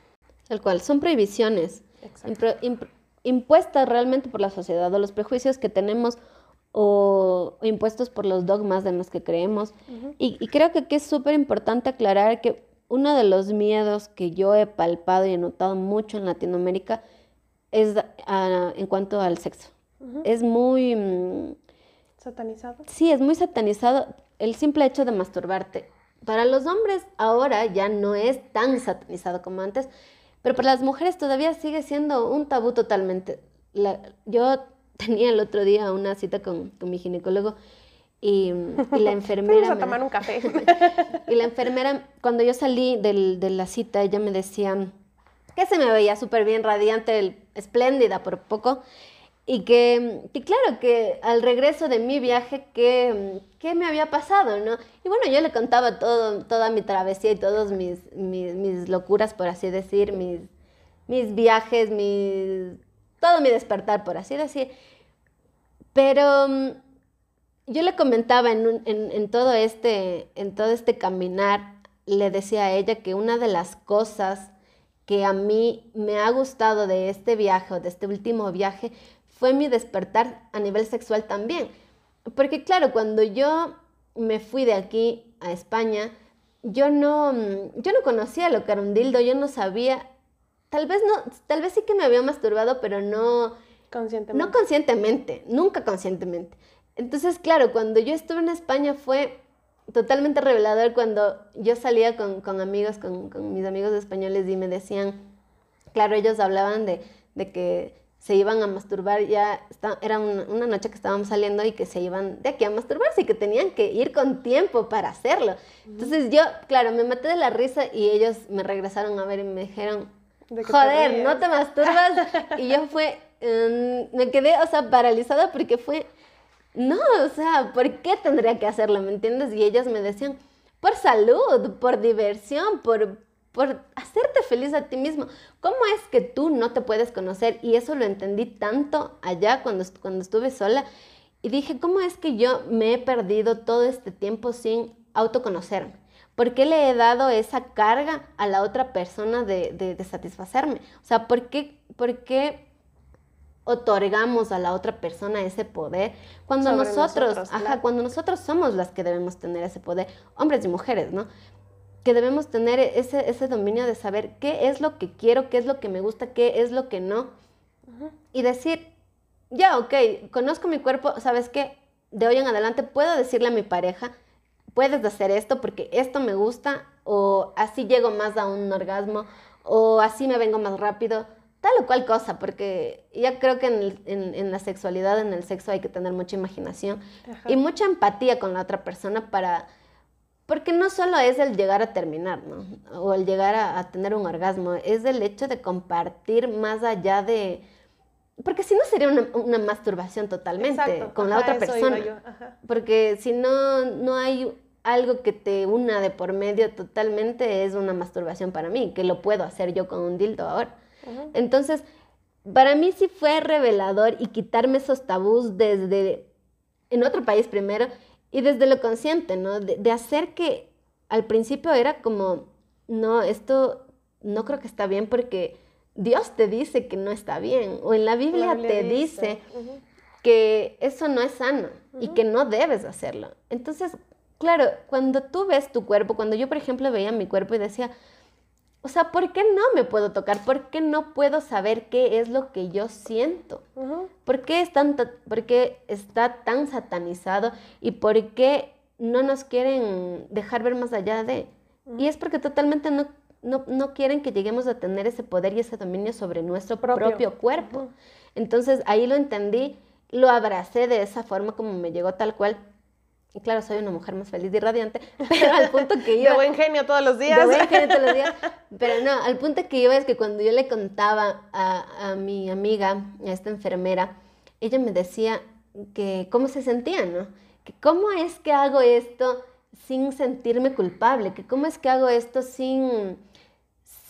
Tal cual, son prohibiciones impuestas realmente por la sociedad o los prejuicios que tenemos o, impuestos por los dogmas en los que creemos. y, creo que aquí es súper importante aclarar que uno de los miedos que yo he palpado y he notado mucho en Latinoamérica es ah, en cuanto al sexo. Es muy... Mm, ¿Satanizado? Sí, es muy satanizado el simple hecho de masturbarte. Para los hombres ahora ya no es tan satanizado como antes, pero para las mujeres todavía sigue siendo un tabú totalmente. yo tenía el otro día una cita con, mi ginecólogo y, la enfermera... Vamos a tomar un café. y la enfermera, cuando yo salí de la cita, ella me decía que se me veía súper bien, radiante, espléndida por poco. Y que, que, claro, que al regreso de mi viaje, ¿qué, qué me había pasado, no? Y bueno, yo le contaba todo, toda mi travesía y todas mis, mis, mis, locuras, por así decir, mis, mis viajes, mis, todo mi despertar, por así decir. Pero mm, yo le comentaba en, todo este, en todo este caminar, le decía a ella que una de las cosas que a mí me ha gustado de este viaje o de este último viaje fue mi despertar a nivel sexual también. Porque claro, cuando yo me fui de aquí a España, yo no, yo no conocía lo que era un dildo, yo no sabía, tal vez no, tal vez sí que me había masturbado, pero no conscientemente. No conscientemente, nunca conscientemente. Entonces, claro, cuando yo estuve en España fue totalmente revelador cuando yo salía con, con amigos, con, con, mis amigos españoles y me decían, claro, ellos hablaban de, de que se iban a masturbar, ya era una, noche que estábamos saliendo y que se iban de aquí a masturbarse y que tenían que ir con tiempo para hacerlo. Entonces yo, claro, me maté de la risa y ellos me regresaron a ver y me dijeron, joder, no te masturbas. y yo fue, mm, me quedé, o sea, paralizada porque fue, no, o sea, ¿por qué tendría que hacerlo? ¿Me entiendes? Y ellos me decían, por salud, por diversión, por por hacerte feliz a ti mismo. ¿Cómo es que tú no te puedes conocer? Y eso lo entendí tanto allá cuando, cuando estuve sola. Y dije, ¿cómo es que yo me he perdido todo este tiempo sin autoconocerme? ¿Por qué le he dado esa carga a la otra persona de, de, satisfacerme? O sea, ¿por qué, ¿por qué otorgamos a la otra persona ese poder cuando nosotros, ajá, cuando nosotros somos las que debemos tener ese poder, hombres y mujeres, ¿no? que debemos tener ese, ese dominio de saber qué es lo que quiero, qué es lo que me gusta, qué es lo que no. Y decir, ya, ok, conozco mi cuerpo, ¿sabes qué? De hoy en adelante puedo decirle a mi pareja, puedes hacer esto porque esto me gusta, o así llego más a un orgasmo, o así me vengo más rápido, tal o cual cosa, porque ya creo que en, en, la sexualidad, en el sexo hay que tener mucha imaginación y mucha empatía con la otra persona para porque no solo es el llegar a terminar, ¿no? O el llegar a, tener un orgasmo, es el hecho de compartir más allá de... Porque si no sería una, masturbación totalmente con la otra persona. Porque si no, no hay algo que te una de por medio totalmente, es una masturbación para mí, que lo puedo hacer yo con un dildo ahora. Entonces, para mí sí fue revelador y quitarme esos tabús desde en otro país primero y desde lo consciente, ¿no? De, hacer que al principio era como, no, esto no creo que está bien porque Dios te dice que no está bien, o en la Biblia, te dice, que eso no es sano y que no debes hacerlo. Entonces, claro, cuando tú ves tu cuerpo, cuando yo, por ejemplo, veía mi cuerpo y decía, o sea, ¿por qué no me puedo tocar? ¿Por qué no puedo saber qué es lo que yo siento? ¿Por, qué es tan, ¿Por qué está tan satanizado? ¿Y por qué no nos quieren dejar ver más allá de? Y es porque totalmente no, no, quieren que lleguemos a tener ese poder y ese dominio sobre nuestro propio, cuerpo. Entonces ahí lo entendí, lo abracé de esa forma como me llegó tal cual y claro, soy una mujer más feliz y radiante, pero al punto que yo... De buen genio todos los días. De buen genio todos los días. Pero no, al punto que iba es que cuando yo le contaba a, a mi amiga, a esta enfermera, ella me decía que cómo se sentía, ¿no? Que cómo es que hago esto sin sentirme culpable, que cómo es que hago esto sin,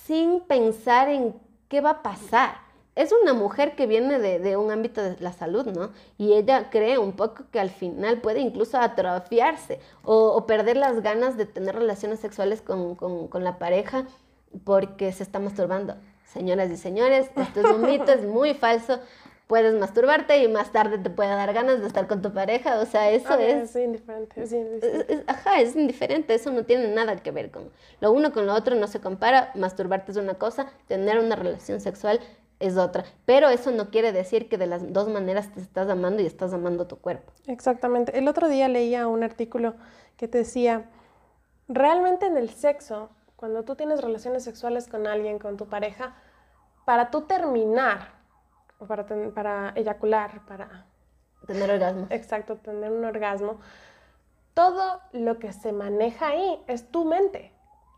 sin pensar en qué va a pasar es una mujer que viene de, un ámbito de la salud, ¿no? Y ella cree un poco que al final puede incluso atrofiarse o, perder las ganas de tener relaciones sexuales con, la pareja porque se está masturbando. Señoras y señores, esto es un mito, es muy falso. Puedes masturbarte y más tarde te puede dar ganas de estar con tu pareja. O sea, eso es... Es indiferente. Es indiferente. ajá, es indiferente. Eso no tiene nada que ver con... Lo uno con lo otro no se compara. Masturbarte es una cosa, tener una relación sexual es otra. Pero eso no quiere decir que de las dos maneras te estás amando y estás amando tu cuerpo. Exactamente. El otro día leía un artículo que te decía, realmente en el sexo, cuando tú tienes relaciones sexuales con alguien, con tu pareja, para tú terminar, para, para eyacular, para... Tener orgasmo. Exacto, tener un orgasmo. Todo lo que se maneja ahí es tu mente,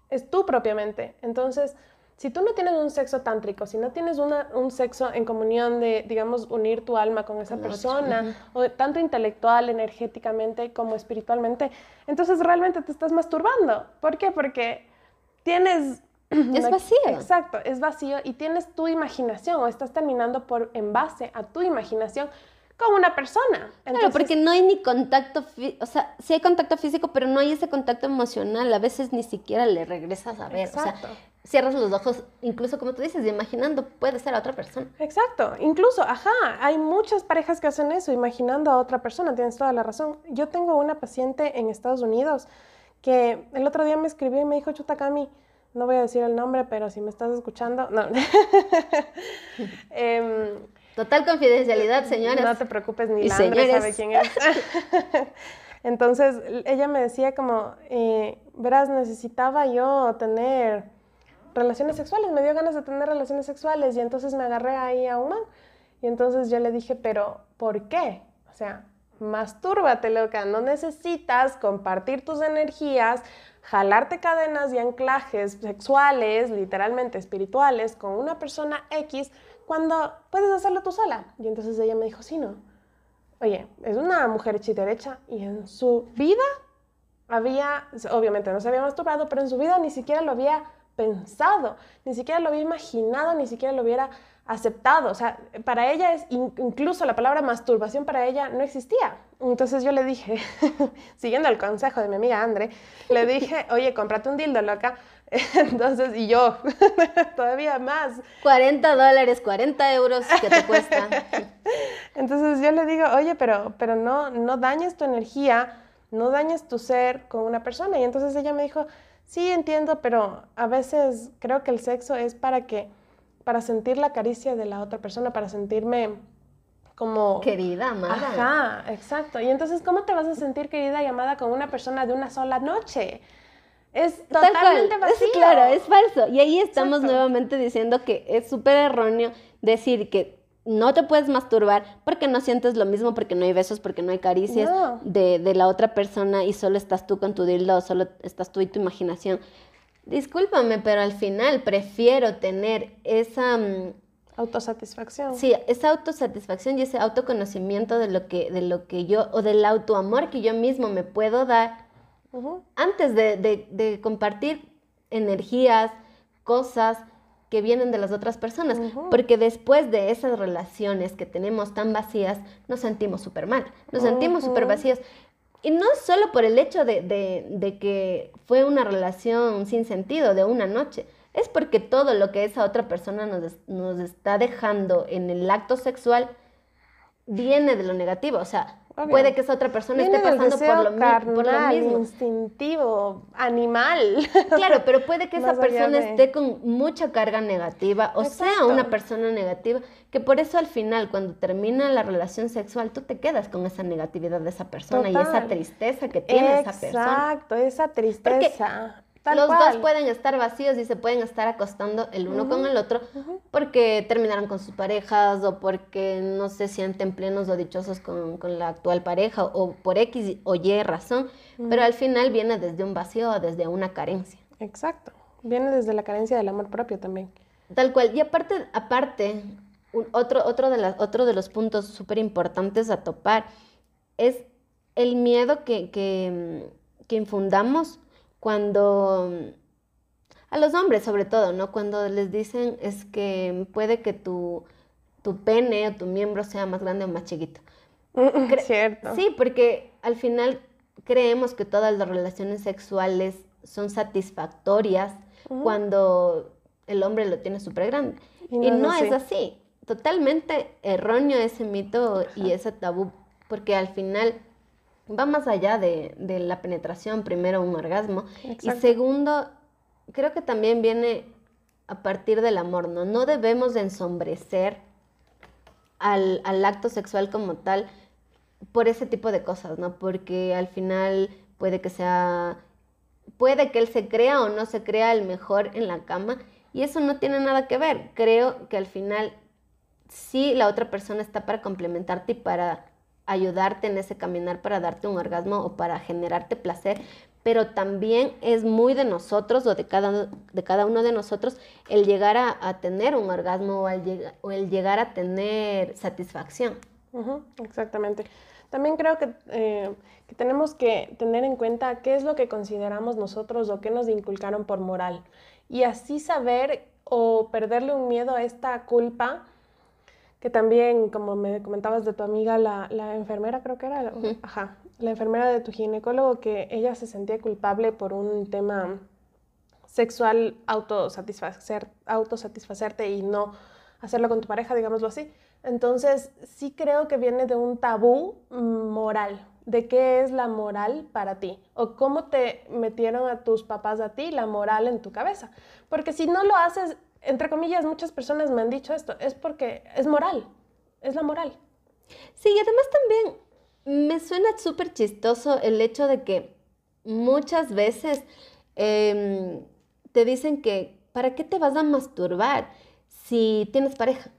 es tu propia mente. Entonces, si tú no tienes un sexo tántrico, si no tienes una, un sexo en comunión de, digamos, unir tu alma con esa persona, o tanto intelectual, energéticamente como espiritualmente, entonces realmente te estás masturbando. ¿Por qué? Porque tienes... Es vacío. Exacto, es vacío y tienes tu imaginación o estás terminando por en base a tu imaginación como una persona. claro, porque no hay ni contacto, o sea, sí hay contacto físico, pero no hay ese contacto emocional. A veces ni siquiera le regresas a ver. Exacto. O sea, cierras los ojos, incluso como tú dices, imaginando puede ser a otra persona. Exacto, incluso, ajá, hay muchas parejas que hacen eso, imaginando a otra persona, tienes toda la razón. Yo tengo una paciente en Estados Unidos que el otro día me escribió y me dijo, Chutacami, no voy a decir el nombre, pero si me estás escuchando, no. eh, Total confidencialidad, señores. No te preocupes, ni la Andre sabe quién es. Entonces, ella me decía como, eh, verás, necesitaba yo tener relaciones sexuales, me dio ganas de tener relaciones sexuales y entonces me agarré ahí a un man. Y entonces yo le dije, pero ¿por qué? O sea, mastúrbate, loca, no necesitas compartir tus energías, jalarte cadenas y anclajes sexuales, literalmente espirituales, con una persona X cuando puedes hacerlo tú sola. Y entonces ella me dijo, sí, no. Oye, es una mujer derecha y en su vida había, obviamente no se había masturbado, pero en su vida ni siquiera lo había pensado, ni siquiera lo había imaginado, ni siquiera lo hubiera aceptado. O sea, para ella es, incluso la palabra masturbación para ella no existía. Entonces yo le dije, siguiendo el consejo de mi amiga Andre, le dije, oye, cómprate un dildo, loca. Entonces, y yo, todavía más. 40 dólares, 40 euros que te cuesta. Entonces yo le digo, oye, pero, pero no, no dañes tu energía, no dañes tu ser con una persona. Y entonces ella me dijo, sí, entiendo, pero a veces creo que el sexo es para que, para sentir la caricia de la otra persona, para sentirme como... Querida, amada. Ajá, exacto. Y entonces, ¿cómo te vas a sentir querida y amada con una persona de una sola noche? Es totalmente vacío. Es, claro, es falso. Y ahí estamos nuevamente diciendo que es súper erróneo decir que no te puedes masturbar porque no sientes lo mismo, porque no hay besos, porque no hay caricias de, de, la otra persona y solo estás tú con tu dildo solo estás tú y tu imaginación. Discúlpame, pero al final prefiero tener esa... Mm, autosatisfacción. Sí, esa autosatisfacción y ese autoconocimiento de lo que, de lo que yo, o del autoamor que yo mismo me puedo dar antes de, compartir energías, cosas que vienen de las otras personas, porque después de esas relaciones que tenemos tan vacías, nos sentimos súper mal, nos sentimos súper vacíos. Y no solo por el hecho de, que fue una relación sin sentido, de una noche, es porque todo lo que esa otra persona nos, nos está dejando en el acto sexual viene de lo negativo. O sea, Puede que esa otra persona esté pasando por lo, carnal, por lo, mismo. instintivo, animal. Claro, pero puede que esa persona esté con mucha carga negativa o sea una persona negativa, que por eso al final, cuando termina la relación sexual, tú te quedas con esa negatividad de esa persona y esa tristeza que tiene esa persona. Exacto, esa tristeza los dos pueden estar vacíos y se pueden estar acostando el uno con el otro porque terminaron con sus parejas o porque no se sienten plenos o dichosos con, la actual pareja o por X o Y razón, pero al final viene desde un vacío o desde una carencia. Exacto, viene desde la carencia del amor propio también. Tal cual, y aparte, aparte otro, otro, de las, otro de los puntos súper importantes a topar es el miedo que, que, que infundamos cuando a los hombres sobre todo, ¿no? Cuando les dicen es que puede que tu, tu pene o tu miembro sea más grande o más chiquito. Cierto. Sí, porque al final creemos que todas las relaciones sexuales son satisfactorias cuando el hombre lo tiene súper grande. Y no, es, así. Totalmente erróneo ese mito y ese tabú, porque al final va más allá de, la penetración, primero un orgasmo. Y segundo, creo que también viene a partir del amor, ¿no? No debemos de ensombrecer al, acto sexual como tal por ese tipo de cosas, ¿no? Porque al final puede que sea, puede que él se crea o no se crea el mejor en la cama y eso no tiene nada que ver. Creo que al final sí la otra persona está para complementarte y para ayudarte en ese caminar para darte un orgasmo o para generarte placer, pero también es muy de nosotros o de cada, de cada uno de nosotros el llegar a, tener un orgasmo o el, o el, llegar a tener satisfacción. exactamente. También creo que, eh, que, tenemos que tener en cuenta qué es lo que consideramos nosotros o qué nos inculcaron por moral. Y así saber o perderle un miedo a esta culpa que también, como me comentabas de tu amiga, la, la enfermera creo que era, ajá, la enfermera de tu ginecólogo, que ella se sentía culpable por un tema sexual autosatisfacer, autosatisfacerte y no hacerlo con tu pareja, digámoslo así. Entonces, sí creo que viene de un tabú moral, de qué es la moral para ti o cómo te metieron a tus papás a ti la moral en tu cabeza. Porque si no lo haces, entre comillas, muchas personas me han dicho esto, es porque es moral, es la moral. Sí, y además también me suena súper chistoso el hecho de que muchas veces em, te dicen que, ¿para qué te vas a masturbar si tienes pareja?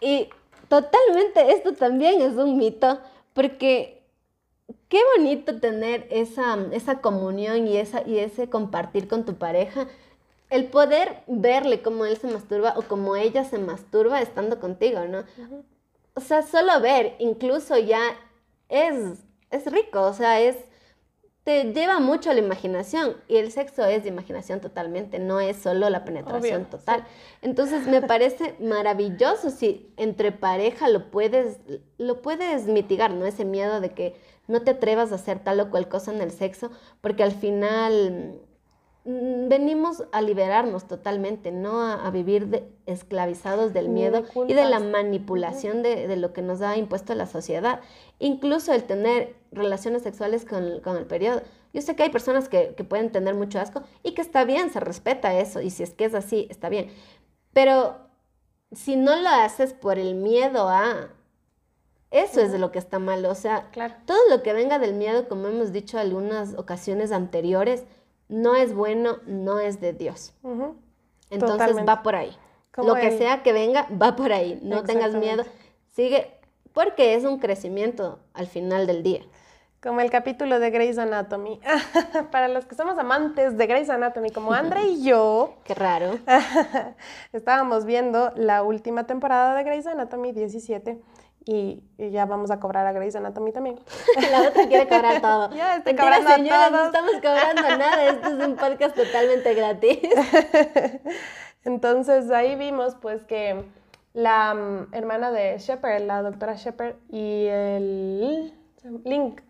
Y totalmente esto también es un mito, porque qué bonito tener esa, esa comunión y, esa, y ese compartir con tu pareja. El poder verle cómo él se masturba o cómo ella se masturba estando contigo, ¿no? O sea, solo ver, incluso ya es, es rico, o sea, es, te lleva mucho a la imaginación y el sexo es de imaginación totalmente, no es solo la penetración total. Entonces me parece maravilloso si entre pareja lo puedes, lo puedes mitigar, ¿no? Ese miedo de que no te atrevas a hacer tal o cual cosa en el sexo, porque al final venimos a liberarnos totalmente, no a, vivir esclavizados del miedo y de la manipulación de, lo que nos ha impuesto la sociedad. Incluso el tener relaciones sexuales con, el periodo. Yo sé que hay personas que, que, pueden tener mucho asco y que está bien, se respeta eso, y si es que es así, está bien. Pero si no lo haces por el miedo a eso es de lo que está mal. O sea, todo lo que venga del miedo, como hemos dicho algunas ocasiones anteriores, no es bueno, no es de Dios. Entonces va por ahí. lo que sea que venga, va por ahí. No tengas miedo. Sigue, porque es un crecimiento al final del día. Como el capítulo de Grey's Anatomy. Para los que somos amantes de Grey's Anatomy, como Andre y yo. Qué raro. estábamos viendo la última temporada de Grey's Anatomy 17 y, ya vamos a cobrar a Grey's Anatomy también. La otra quiere cobrar todo. Ya estoy cobrando señora, no estamos cobrando nada, esto es un podcast totalmente gratis. Entonces ahí vimos pues que la mm, hermana de Shepard, la doctora Shepard y el Link,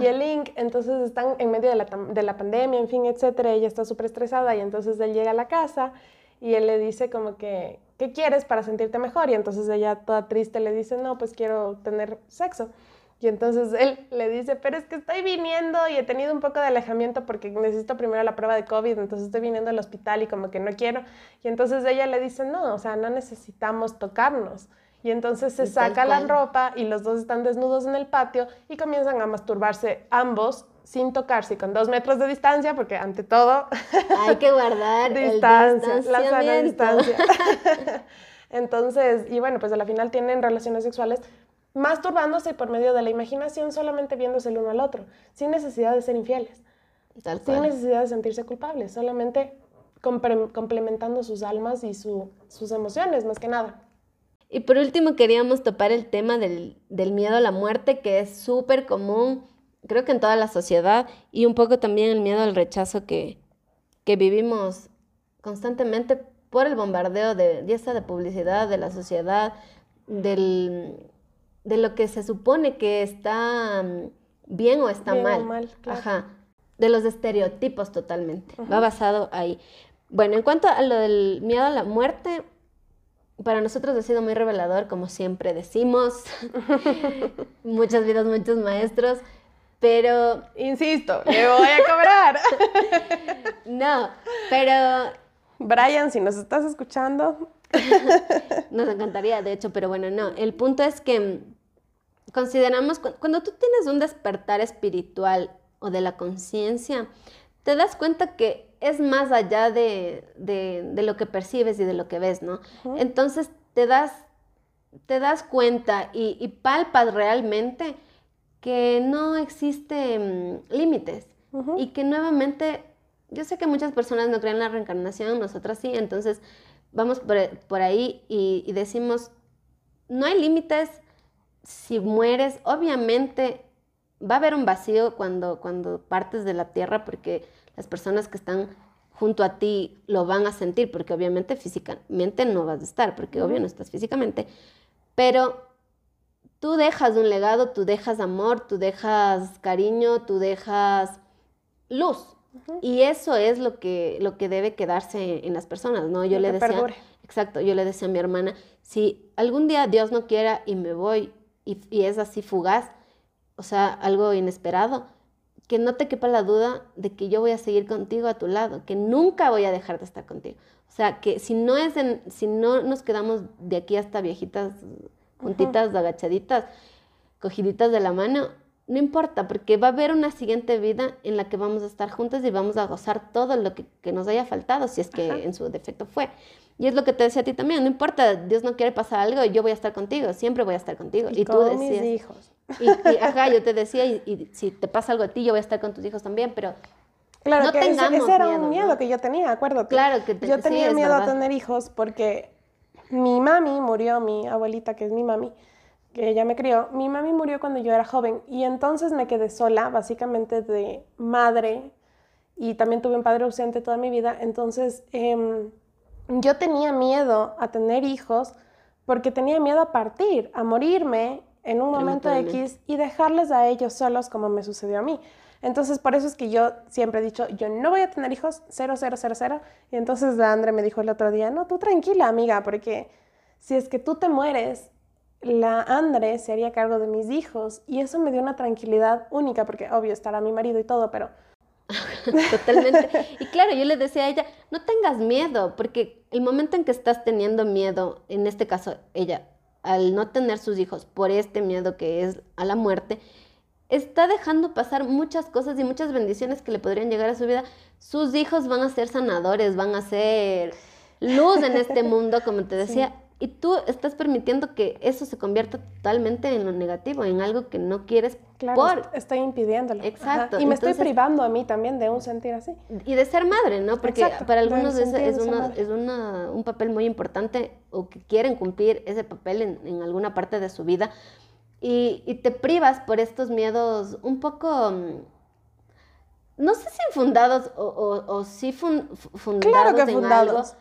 y el Link, entonces están en medio de la, de la pandemia, en fin, etcétera, ella está súper estresada y entonces él llega a la casa y él le dice como que, ¿qué quieres para sentirte mejor? Y entonces ella toda triste le dice, no, pues quiero tener sexo. Y entonces él le dice, pero es que estoy viniendo y he tenido un poco de alejamiento porque necesito primero la prueba de COVID, entonces estoy viniendo al hospital y como que no quiero. Y entonces ella le dice, no, o sea, no necesitamos tocarnos. Y entonces se saca la ropa y los dos están desnudos en el patio y comienzan a masturbarse ambos sin tocarse con dos metros de distancia, porque ante todo hay que guardar distancia, la sana distancia. Entonces, y bueno, pues a la final tienen relaciones sexuales masturbándose por medio de la imaginación, solamente viéndose el uno al otro, sin necesidad de ser infieles, sin necesidad de sentirse culpables, solamente complementando sus almas y sus emociones, más que nada. Y por último, queríamos topar el tema del, del miedo a la muerte, que es súper común creo que en toda la sociedad y un poco también el miedo al rechazo que, vivimos constantemente por el bombardeo de, ya de publicidad, de la sociedad, del, de lo que se supone que está mm, bien o está mal. Ajá. De los estereotipos totalmente. Va basado ahí. Bueno, en cuanto a lo del miedo a la muerte, para nosotros ha sido muy revelador, como siempre decimos. Muchas vidas, muchos maestros. Pero... Insisto, le voy a cobrar. no, pero... Brian, si nos estás escuchando. nos encantaría, de hecho, pero bueno, no. El punto es que consideramos, cuando tú tienes un despertar espiritual o de la conciencia, te das cuenta que es más allá de, lo que percibes y de lo que ves, ¿no? Entonces te das, te das cuenta y, y palpas realmente que no existen límites, y que nuevamente, yo sé que muchas personas no creen en la reencarnación, nosotras sí, entonces vamos por, ahí y, decimos, no hay límites si mueres, obviamente va a haber un vacío cuando, cuando partes de la tierra porque las personas que están junto a ti lo van a sentir, porque obviamente físicamente no vas a estar, porque obvio no estás físicamente, pero tú dejas un legado, tú dejas amor, tú dejas cariño, tú dejas luz. Y eso es lo que, lo que debe quedarse en las personas, ¿no? Yo le decía, exacto, yo le decía a mi hermana, si algún día Dios no quiera y me voy y, y es así fugaz, o sea, algo inesperado, que no te quepa la duda de que yo voy a seguir contigo a tu lado, que nunca voy a dejar de estar contigo. O sea, que si no, es en, si no nos quedamos de aquí hasta viejitas, juntitas, agachaditas, cogiditas de la mano, no importa, porque va a haber una siguiente vida en la que vamos a estar juntas y vamos a gozar todo lo que, nos haya faltado, si es que en su defecto fue. Y es lo que te decía a ti también, no importa, Dios no quiere pasar algo, yo voy a estar contigo, siempre voy a estar contigo. Y, tú decías, mis hijos. Y, ajá, yo te decía, y, si te pasa algo a ti, yo voy a estar con tus hijos también, pero claro, no que tengamos ese, era un miedo que yo tenía, acuérdate. Claro que Yo tenía miedo a tener hijos porque mi mami murió, mi abuelita, que es mi mami, que ella me crió, mi mami murió cuando yo era joven y entonces me quedé sola, básicamente de madre, y también tuve un padre ausente toda mi vida, entonces em, yo tenía miedo a tener hijos porque tenía miedo a partir, a morirme en un momento X y dejarles a ellos solos como me sucedió a mí. Entonces, por eso es que yo siempre he dicho, yo no voy a tener hijos, cero, cero, cero, cero. Y entonces la Andre me dijo el otro día, no, tú tranquila, amiga, porque si es que tú te mueres, la Andre se haría cargo de mis hijos. Y eso me dio una tranquilidad única, porque obvio estará mi marido y todo, pero... Totalmente. Y claro, yo le decía a ella, no tengas miedo, porque el momento en que estás teniendo miedo, en este caso ella, al no tener sus hijos por este miedo que es a la muerte, está dejando pasar muchas cosas y muchas bendiciones que le podrían llegar a su vida. Sus hijos van a ser sanadores, van a ser luz en este mundo, como te decía. Y tú estás permitiendo que eso se convierta totalmente en lo negativo, en algo que no quieres claro, por... estoy impidiéndolo. Exacto. Y me estoy privando a mí también de un sentir así. Y de ser madre, ¿no? Porque para algunos es, es, una, es una, un papel muy importante o que quieren cumplir ese papel en, en alguna parte de su vida. Y, y, te privas por estos miedos un poco... Mm, no sé si infundados o, o, o sí fundados claro que fundados.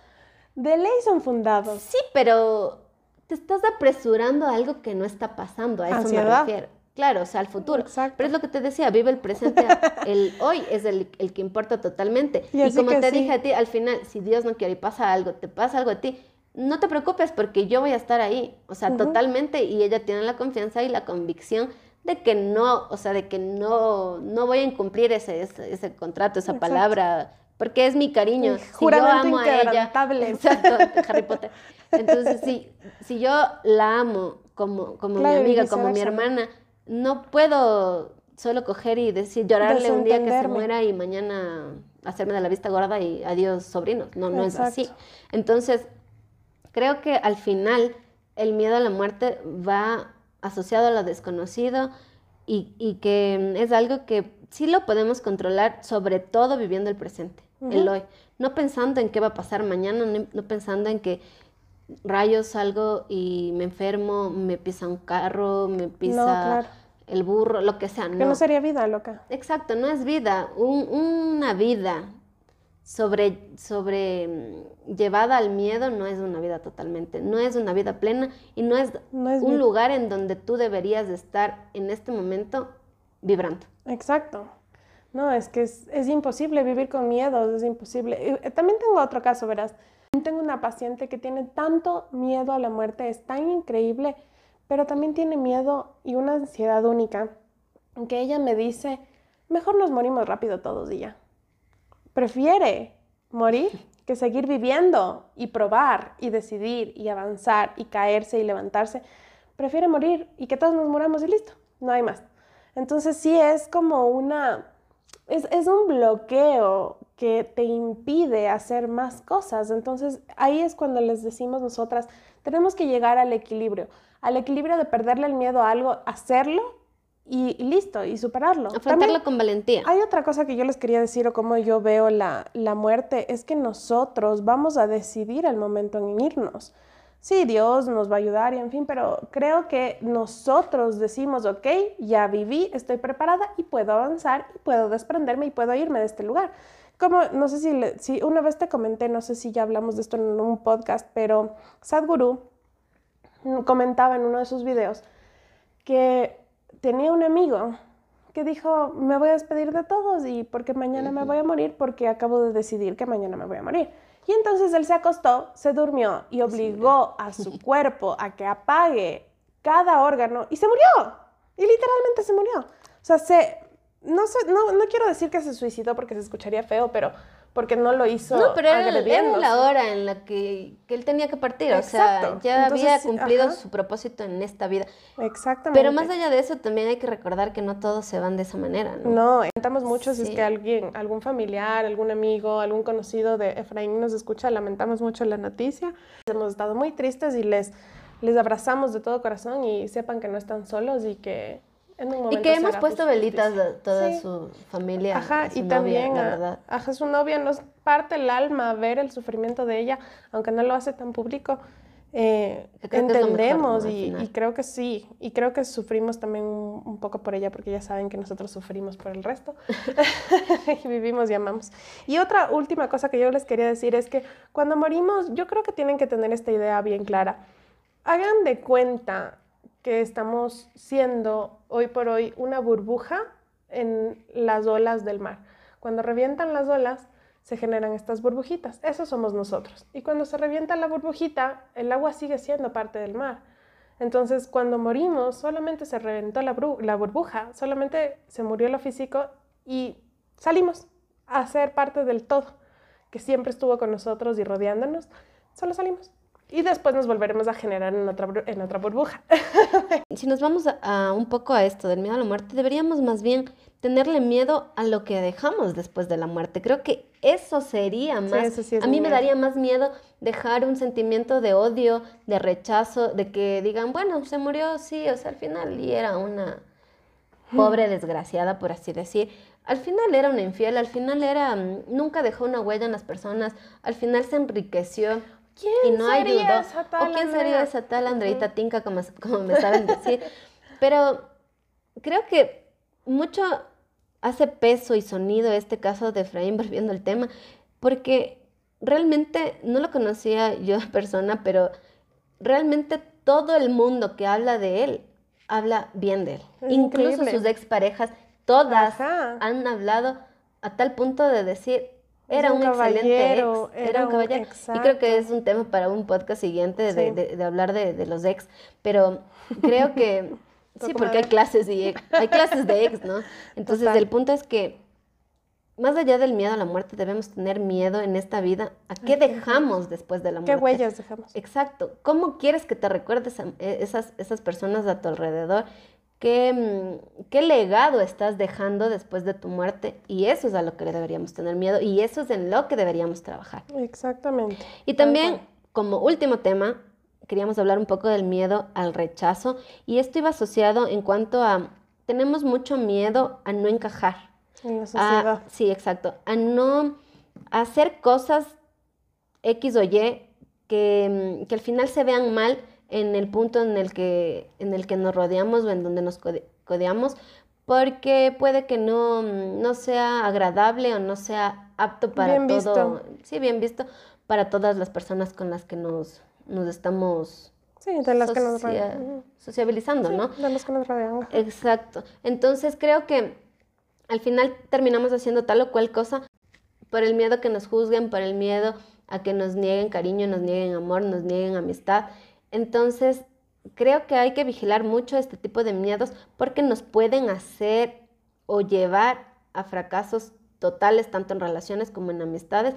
De ley son fundados. Sí, pero te estás apresurando a algo que no está pasando, a eso me refiero. Claro, o sea, al futuro. Exacto. Pero es lo que te decía, vive el presente, el hoy es el, que importa totalmente. Y, como te dije a ti, al final, si Dios no quiere y pasa algo, te pasa algo a ti, no te preocupes porque yo voy a estar ahí, o sea, totalmente, y ella tiene la confianza y la convicción de que no, o sea, de que no, no voy a incumplir ese, ese, contrato, esa palabra porque es mi cariño. Si yo amo a ella. Exacto, Harry Potter. Entonces, si, si yo la amo como, como mi amiga, como mi hermana, no puedo solo coger y decir, llorarle un día que se muera y mañana hacerme de la vista gorda y adiós sobrinos. No, no es así. Entonces, creo que al final el miedo a la muerte va asociado a lo desconocido y, y que es algo que sí lo podemos controlar, sobre todo viviendo el presente el hoy. No pensando en qué va a pasar mañana, no, pensando en que rayos salgo y me enfermo, me pisa un carro, me pisa el burro, lo que sea. No. Que no sería vida, loca. Exacto, no es vida. una vida sobre, sobre mm, llevada al miedo no es una vida totalmente, no es una vida plena y no es, un lugar en donde tú deberías de estar en este momento vibrando. Exacto. No, es que es, imposible vivir con miedo, es imposible. Eh, también tengo otro caso, verás. Tengo una paciente que tiene tanto miedo a la muerte, es tan increíble, pero también tiene miedo y una ansiedad única, que ella me dice, mejor nos morimos rápido todos y ya. Prefiere morir que seguir viviendo y probar y decidir y avanzar y caerse y levantarse. Prefiere morir y que todos nos muramos y listo, no hay más. Entonces sí es como una es, un bloqueo que te impide hacer más cosas. Entonces ahí es cuando les decimos nosotras, tenemos que llegar al equilibrio, al equilibrio de perderle el miedo a algo, hacerlo y, listo, y superarlo. Afrontarlo con valentía. Hay otra cosa que yo les quería decir o cómo yo veo la, la muerte, es que nosotros vamos a decidir el momento en irnos. Sí, Dios nos va a ayudar y en fin, pero creo que nosotros decimos, ok, ya viví, estoy preparada y puedo avanzar y puedo desprenderme y puedo irme de este lugar. Como, no sé si, si una vez te comenté, no sé si ya hablamos de esto en un podcast, pero Sadhguru comentaba en uno de sus videos que tenía un amigo que dijo, me voy a despedir de todos y porque mañana me voy a morir porque acabo de decidir que mañana me voy a morir. Y entonces él se acostó, se durmió y obligó a su cuerpo a que apague cada órgano y se murió. Y literalmente se murió. O sea, se, no, no, no quiero decir que se suicidó porque se escucharía feo, pero porque no lo hizo. No, pero era, era la hora en la que, que, él tenía que partir, o sea, ya había cumplido su propósito en esta vida. Exactamente. Pero más allá de eso, también hay que recordar que no todos se van de esa manera, ¿no? No, lamentamos mucho si es que alguien, algún familiar, algún amigo, algún conocido de Efraín nos escucha, lamentamos mucho la noticia. Hemos estado muy tristes y les, les abrazamos de todo corazón y sepan que no están solos y que y que hemos puesto velitas de toda su familia. Ajá, y también, verdad. Ajá, su novia nos parte el alma ver el sufrimiento de ella, aunque no lo hace tan público. Eh, entendemos y, creo que sí, y creo que sufrimos también un, poco por ella porque ya saben que nosotros sufrimos por el resto y vivimos y amamos. Y otra última cosa que yo les quería decir es que cuando morimos yo creo que tienen que tener esta idea bien clara. Hagan de cuenta que estamos siendo hoy por hoy una burbuja en las olas del mar. Cuando revientan las olas, se generan estas burbujitas. Eso somos nosotros. Y cuando se revienta la burbujita, el agua sigue siendo parte del mar. Entonces, cuando morimos, solamente se reventó la, la burbuja, solamente se murió lo físico y salimos a ser parte del todo, que siempre estuvo con nosotros y rodeándonos. Solo salimos y después nos volveremos a generar en otra, en otra burbuja. si nos vamos a, un poco a esto del miedo a la muerte, deberíamos más bien tenerle miedo a lo que dejamos después de la muerte. Creo que eso sería más... a mí me daría más miedo dejar un sentimiento de odio, de rechazo, de que digan, bueno, se murió, sí, o sea, al final y era una pobre desgraciada, por así decir. Al final era una infiel, al final era, mm, nunca dejó una huella en las personas, al final se enriqueció ¿Quién y no sería esa tal ¿O quién sería esa tal Andreita Tinka, como, como me saben decir? Pero creo que mucho hace peso y sonido este caso de Efraín, volviendo al tema, porque realmente no lo conocía yo en persona, pero realmente todo el mundo que habla de él habla bien de él. Incluso sus exparejas, todas han hablado a tal punto de decir, era un, excelente ex, era, un caballero. Y creo que es un tema para un podcast siguiente de, hablar de, los ex, pero creo que sí, porque hay clases y hay clases de ex, ¿no? Entonces el punto es que más allá del miedo a la muerte, debemos tener miedo en esta vida a qué dejamos después de la muerte. ¿Qué huellas dejamos? Exacto. ¿Cómo quieres que te recuerdes a e, esas, esas personas a tu alrededor? ¿Qué, qué legado estás dejando después de tu muerte y eso es a lo que le deberíamos tener miedo y eso es en lo que deberíamos trabajar. Exactamente. Y también, como último tema, queríamos hablar un poco del miedo al rechazo y esto iba asociado en cuanto a, tenemos mucho miedo a no encajar. En la sociedad. sí, exacto. A no hacer cosas X o Y que, que al final se vean mal en el punto en el que, en el que nos rodeamos o en donde nos codeamos, porque puede que no, no sea agradable o no sea apto para bien todo. Visto. Sí, bien visto para todas las personas con las que nos, nos estamos Sí, de las que nos sociabilizando, ¿no? De las que nos rodean. Exacto. Entonces creo que al final terminamos haciendo tal o cual cosa por el miedo a que nos juzguen, por el miedo a que nos nieguen cariño, nos nieguen amor, nos nieguen amistad. Entonces, creo que hay que vigilar mucho este tipo de miedos porque nos pueden hacer o llevar a fracasos totales, tanto en relaciones como en amistades,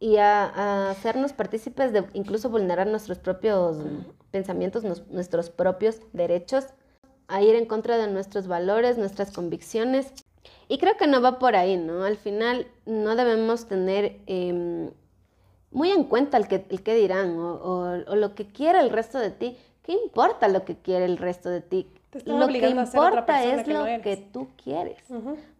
y a, hacernos partícipes de incluso vulnerar nuestros propios pensamientos, nuestros propios derechos, a ir en contra de nuestros valores, nuestras convicciones. Y creo que no va por ahí, ¿no? Al final no debemos tener... Em, muy en cuenta el que, el que dirán o, lo que quiera el resto de ti. ¿Qué importa lo que quiere el resto de ti? Te lo que obligando a ser otra importa es que lo no que tú quieres,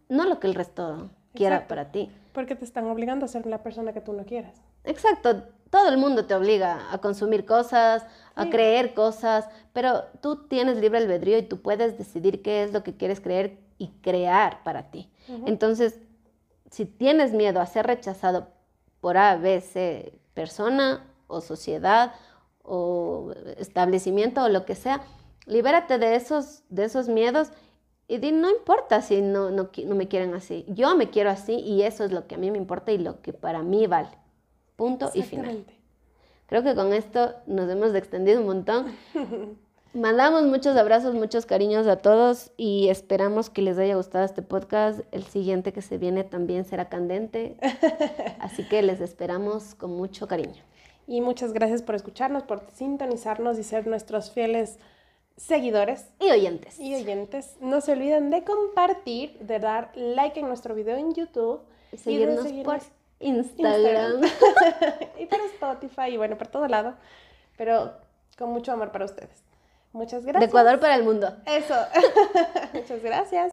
no lo que el resto quiera para ti. Porque te están obligando a ser la persona que tú no quieres. Exacto, todo el mundo te obliga a consumir cosas, a Sí. creer cosas, pero tú tienes libre albedrío y tú puedes decidir qué es lo que quieres creer y crear para ti. Entonces, si tienes miedo a ser rechazado por A, B, C, persona o sociedad o establecimiento o lo que sea, libérate de esos, de esos miedos y di, no importa si no, no, no me quieren así. Yo me quiero así y eso es lo que a mí me importa y lo que para mí vale. Punto y final. Creo que con esto nos hemos extendido un montón. Mandamos muchos abrazos, muchos cariños a todos y esperamos que les haya gustado este podcast. El siguiente que se viene también será candente, así que les esperamos con mucho cariño. Y muchas gracias por escucharnos, por sintonizarnos y ser nuestros fieles seguidores Y oyentes. y oyentes. No se olviden de compartir, de dar like en nuestro video en YouTube Y y de seguirnos por seguirnos Instagram. y por Spotify y bueno, por todo lado. Pero con mucho amor para ustedes. Muchas De gracias. Ecuador para el mundo. Eso. Muchas gracias.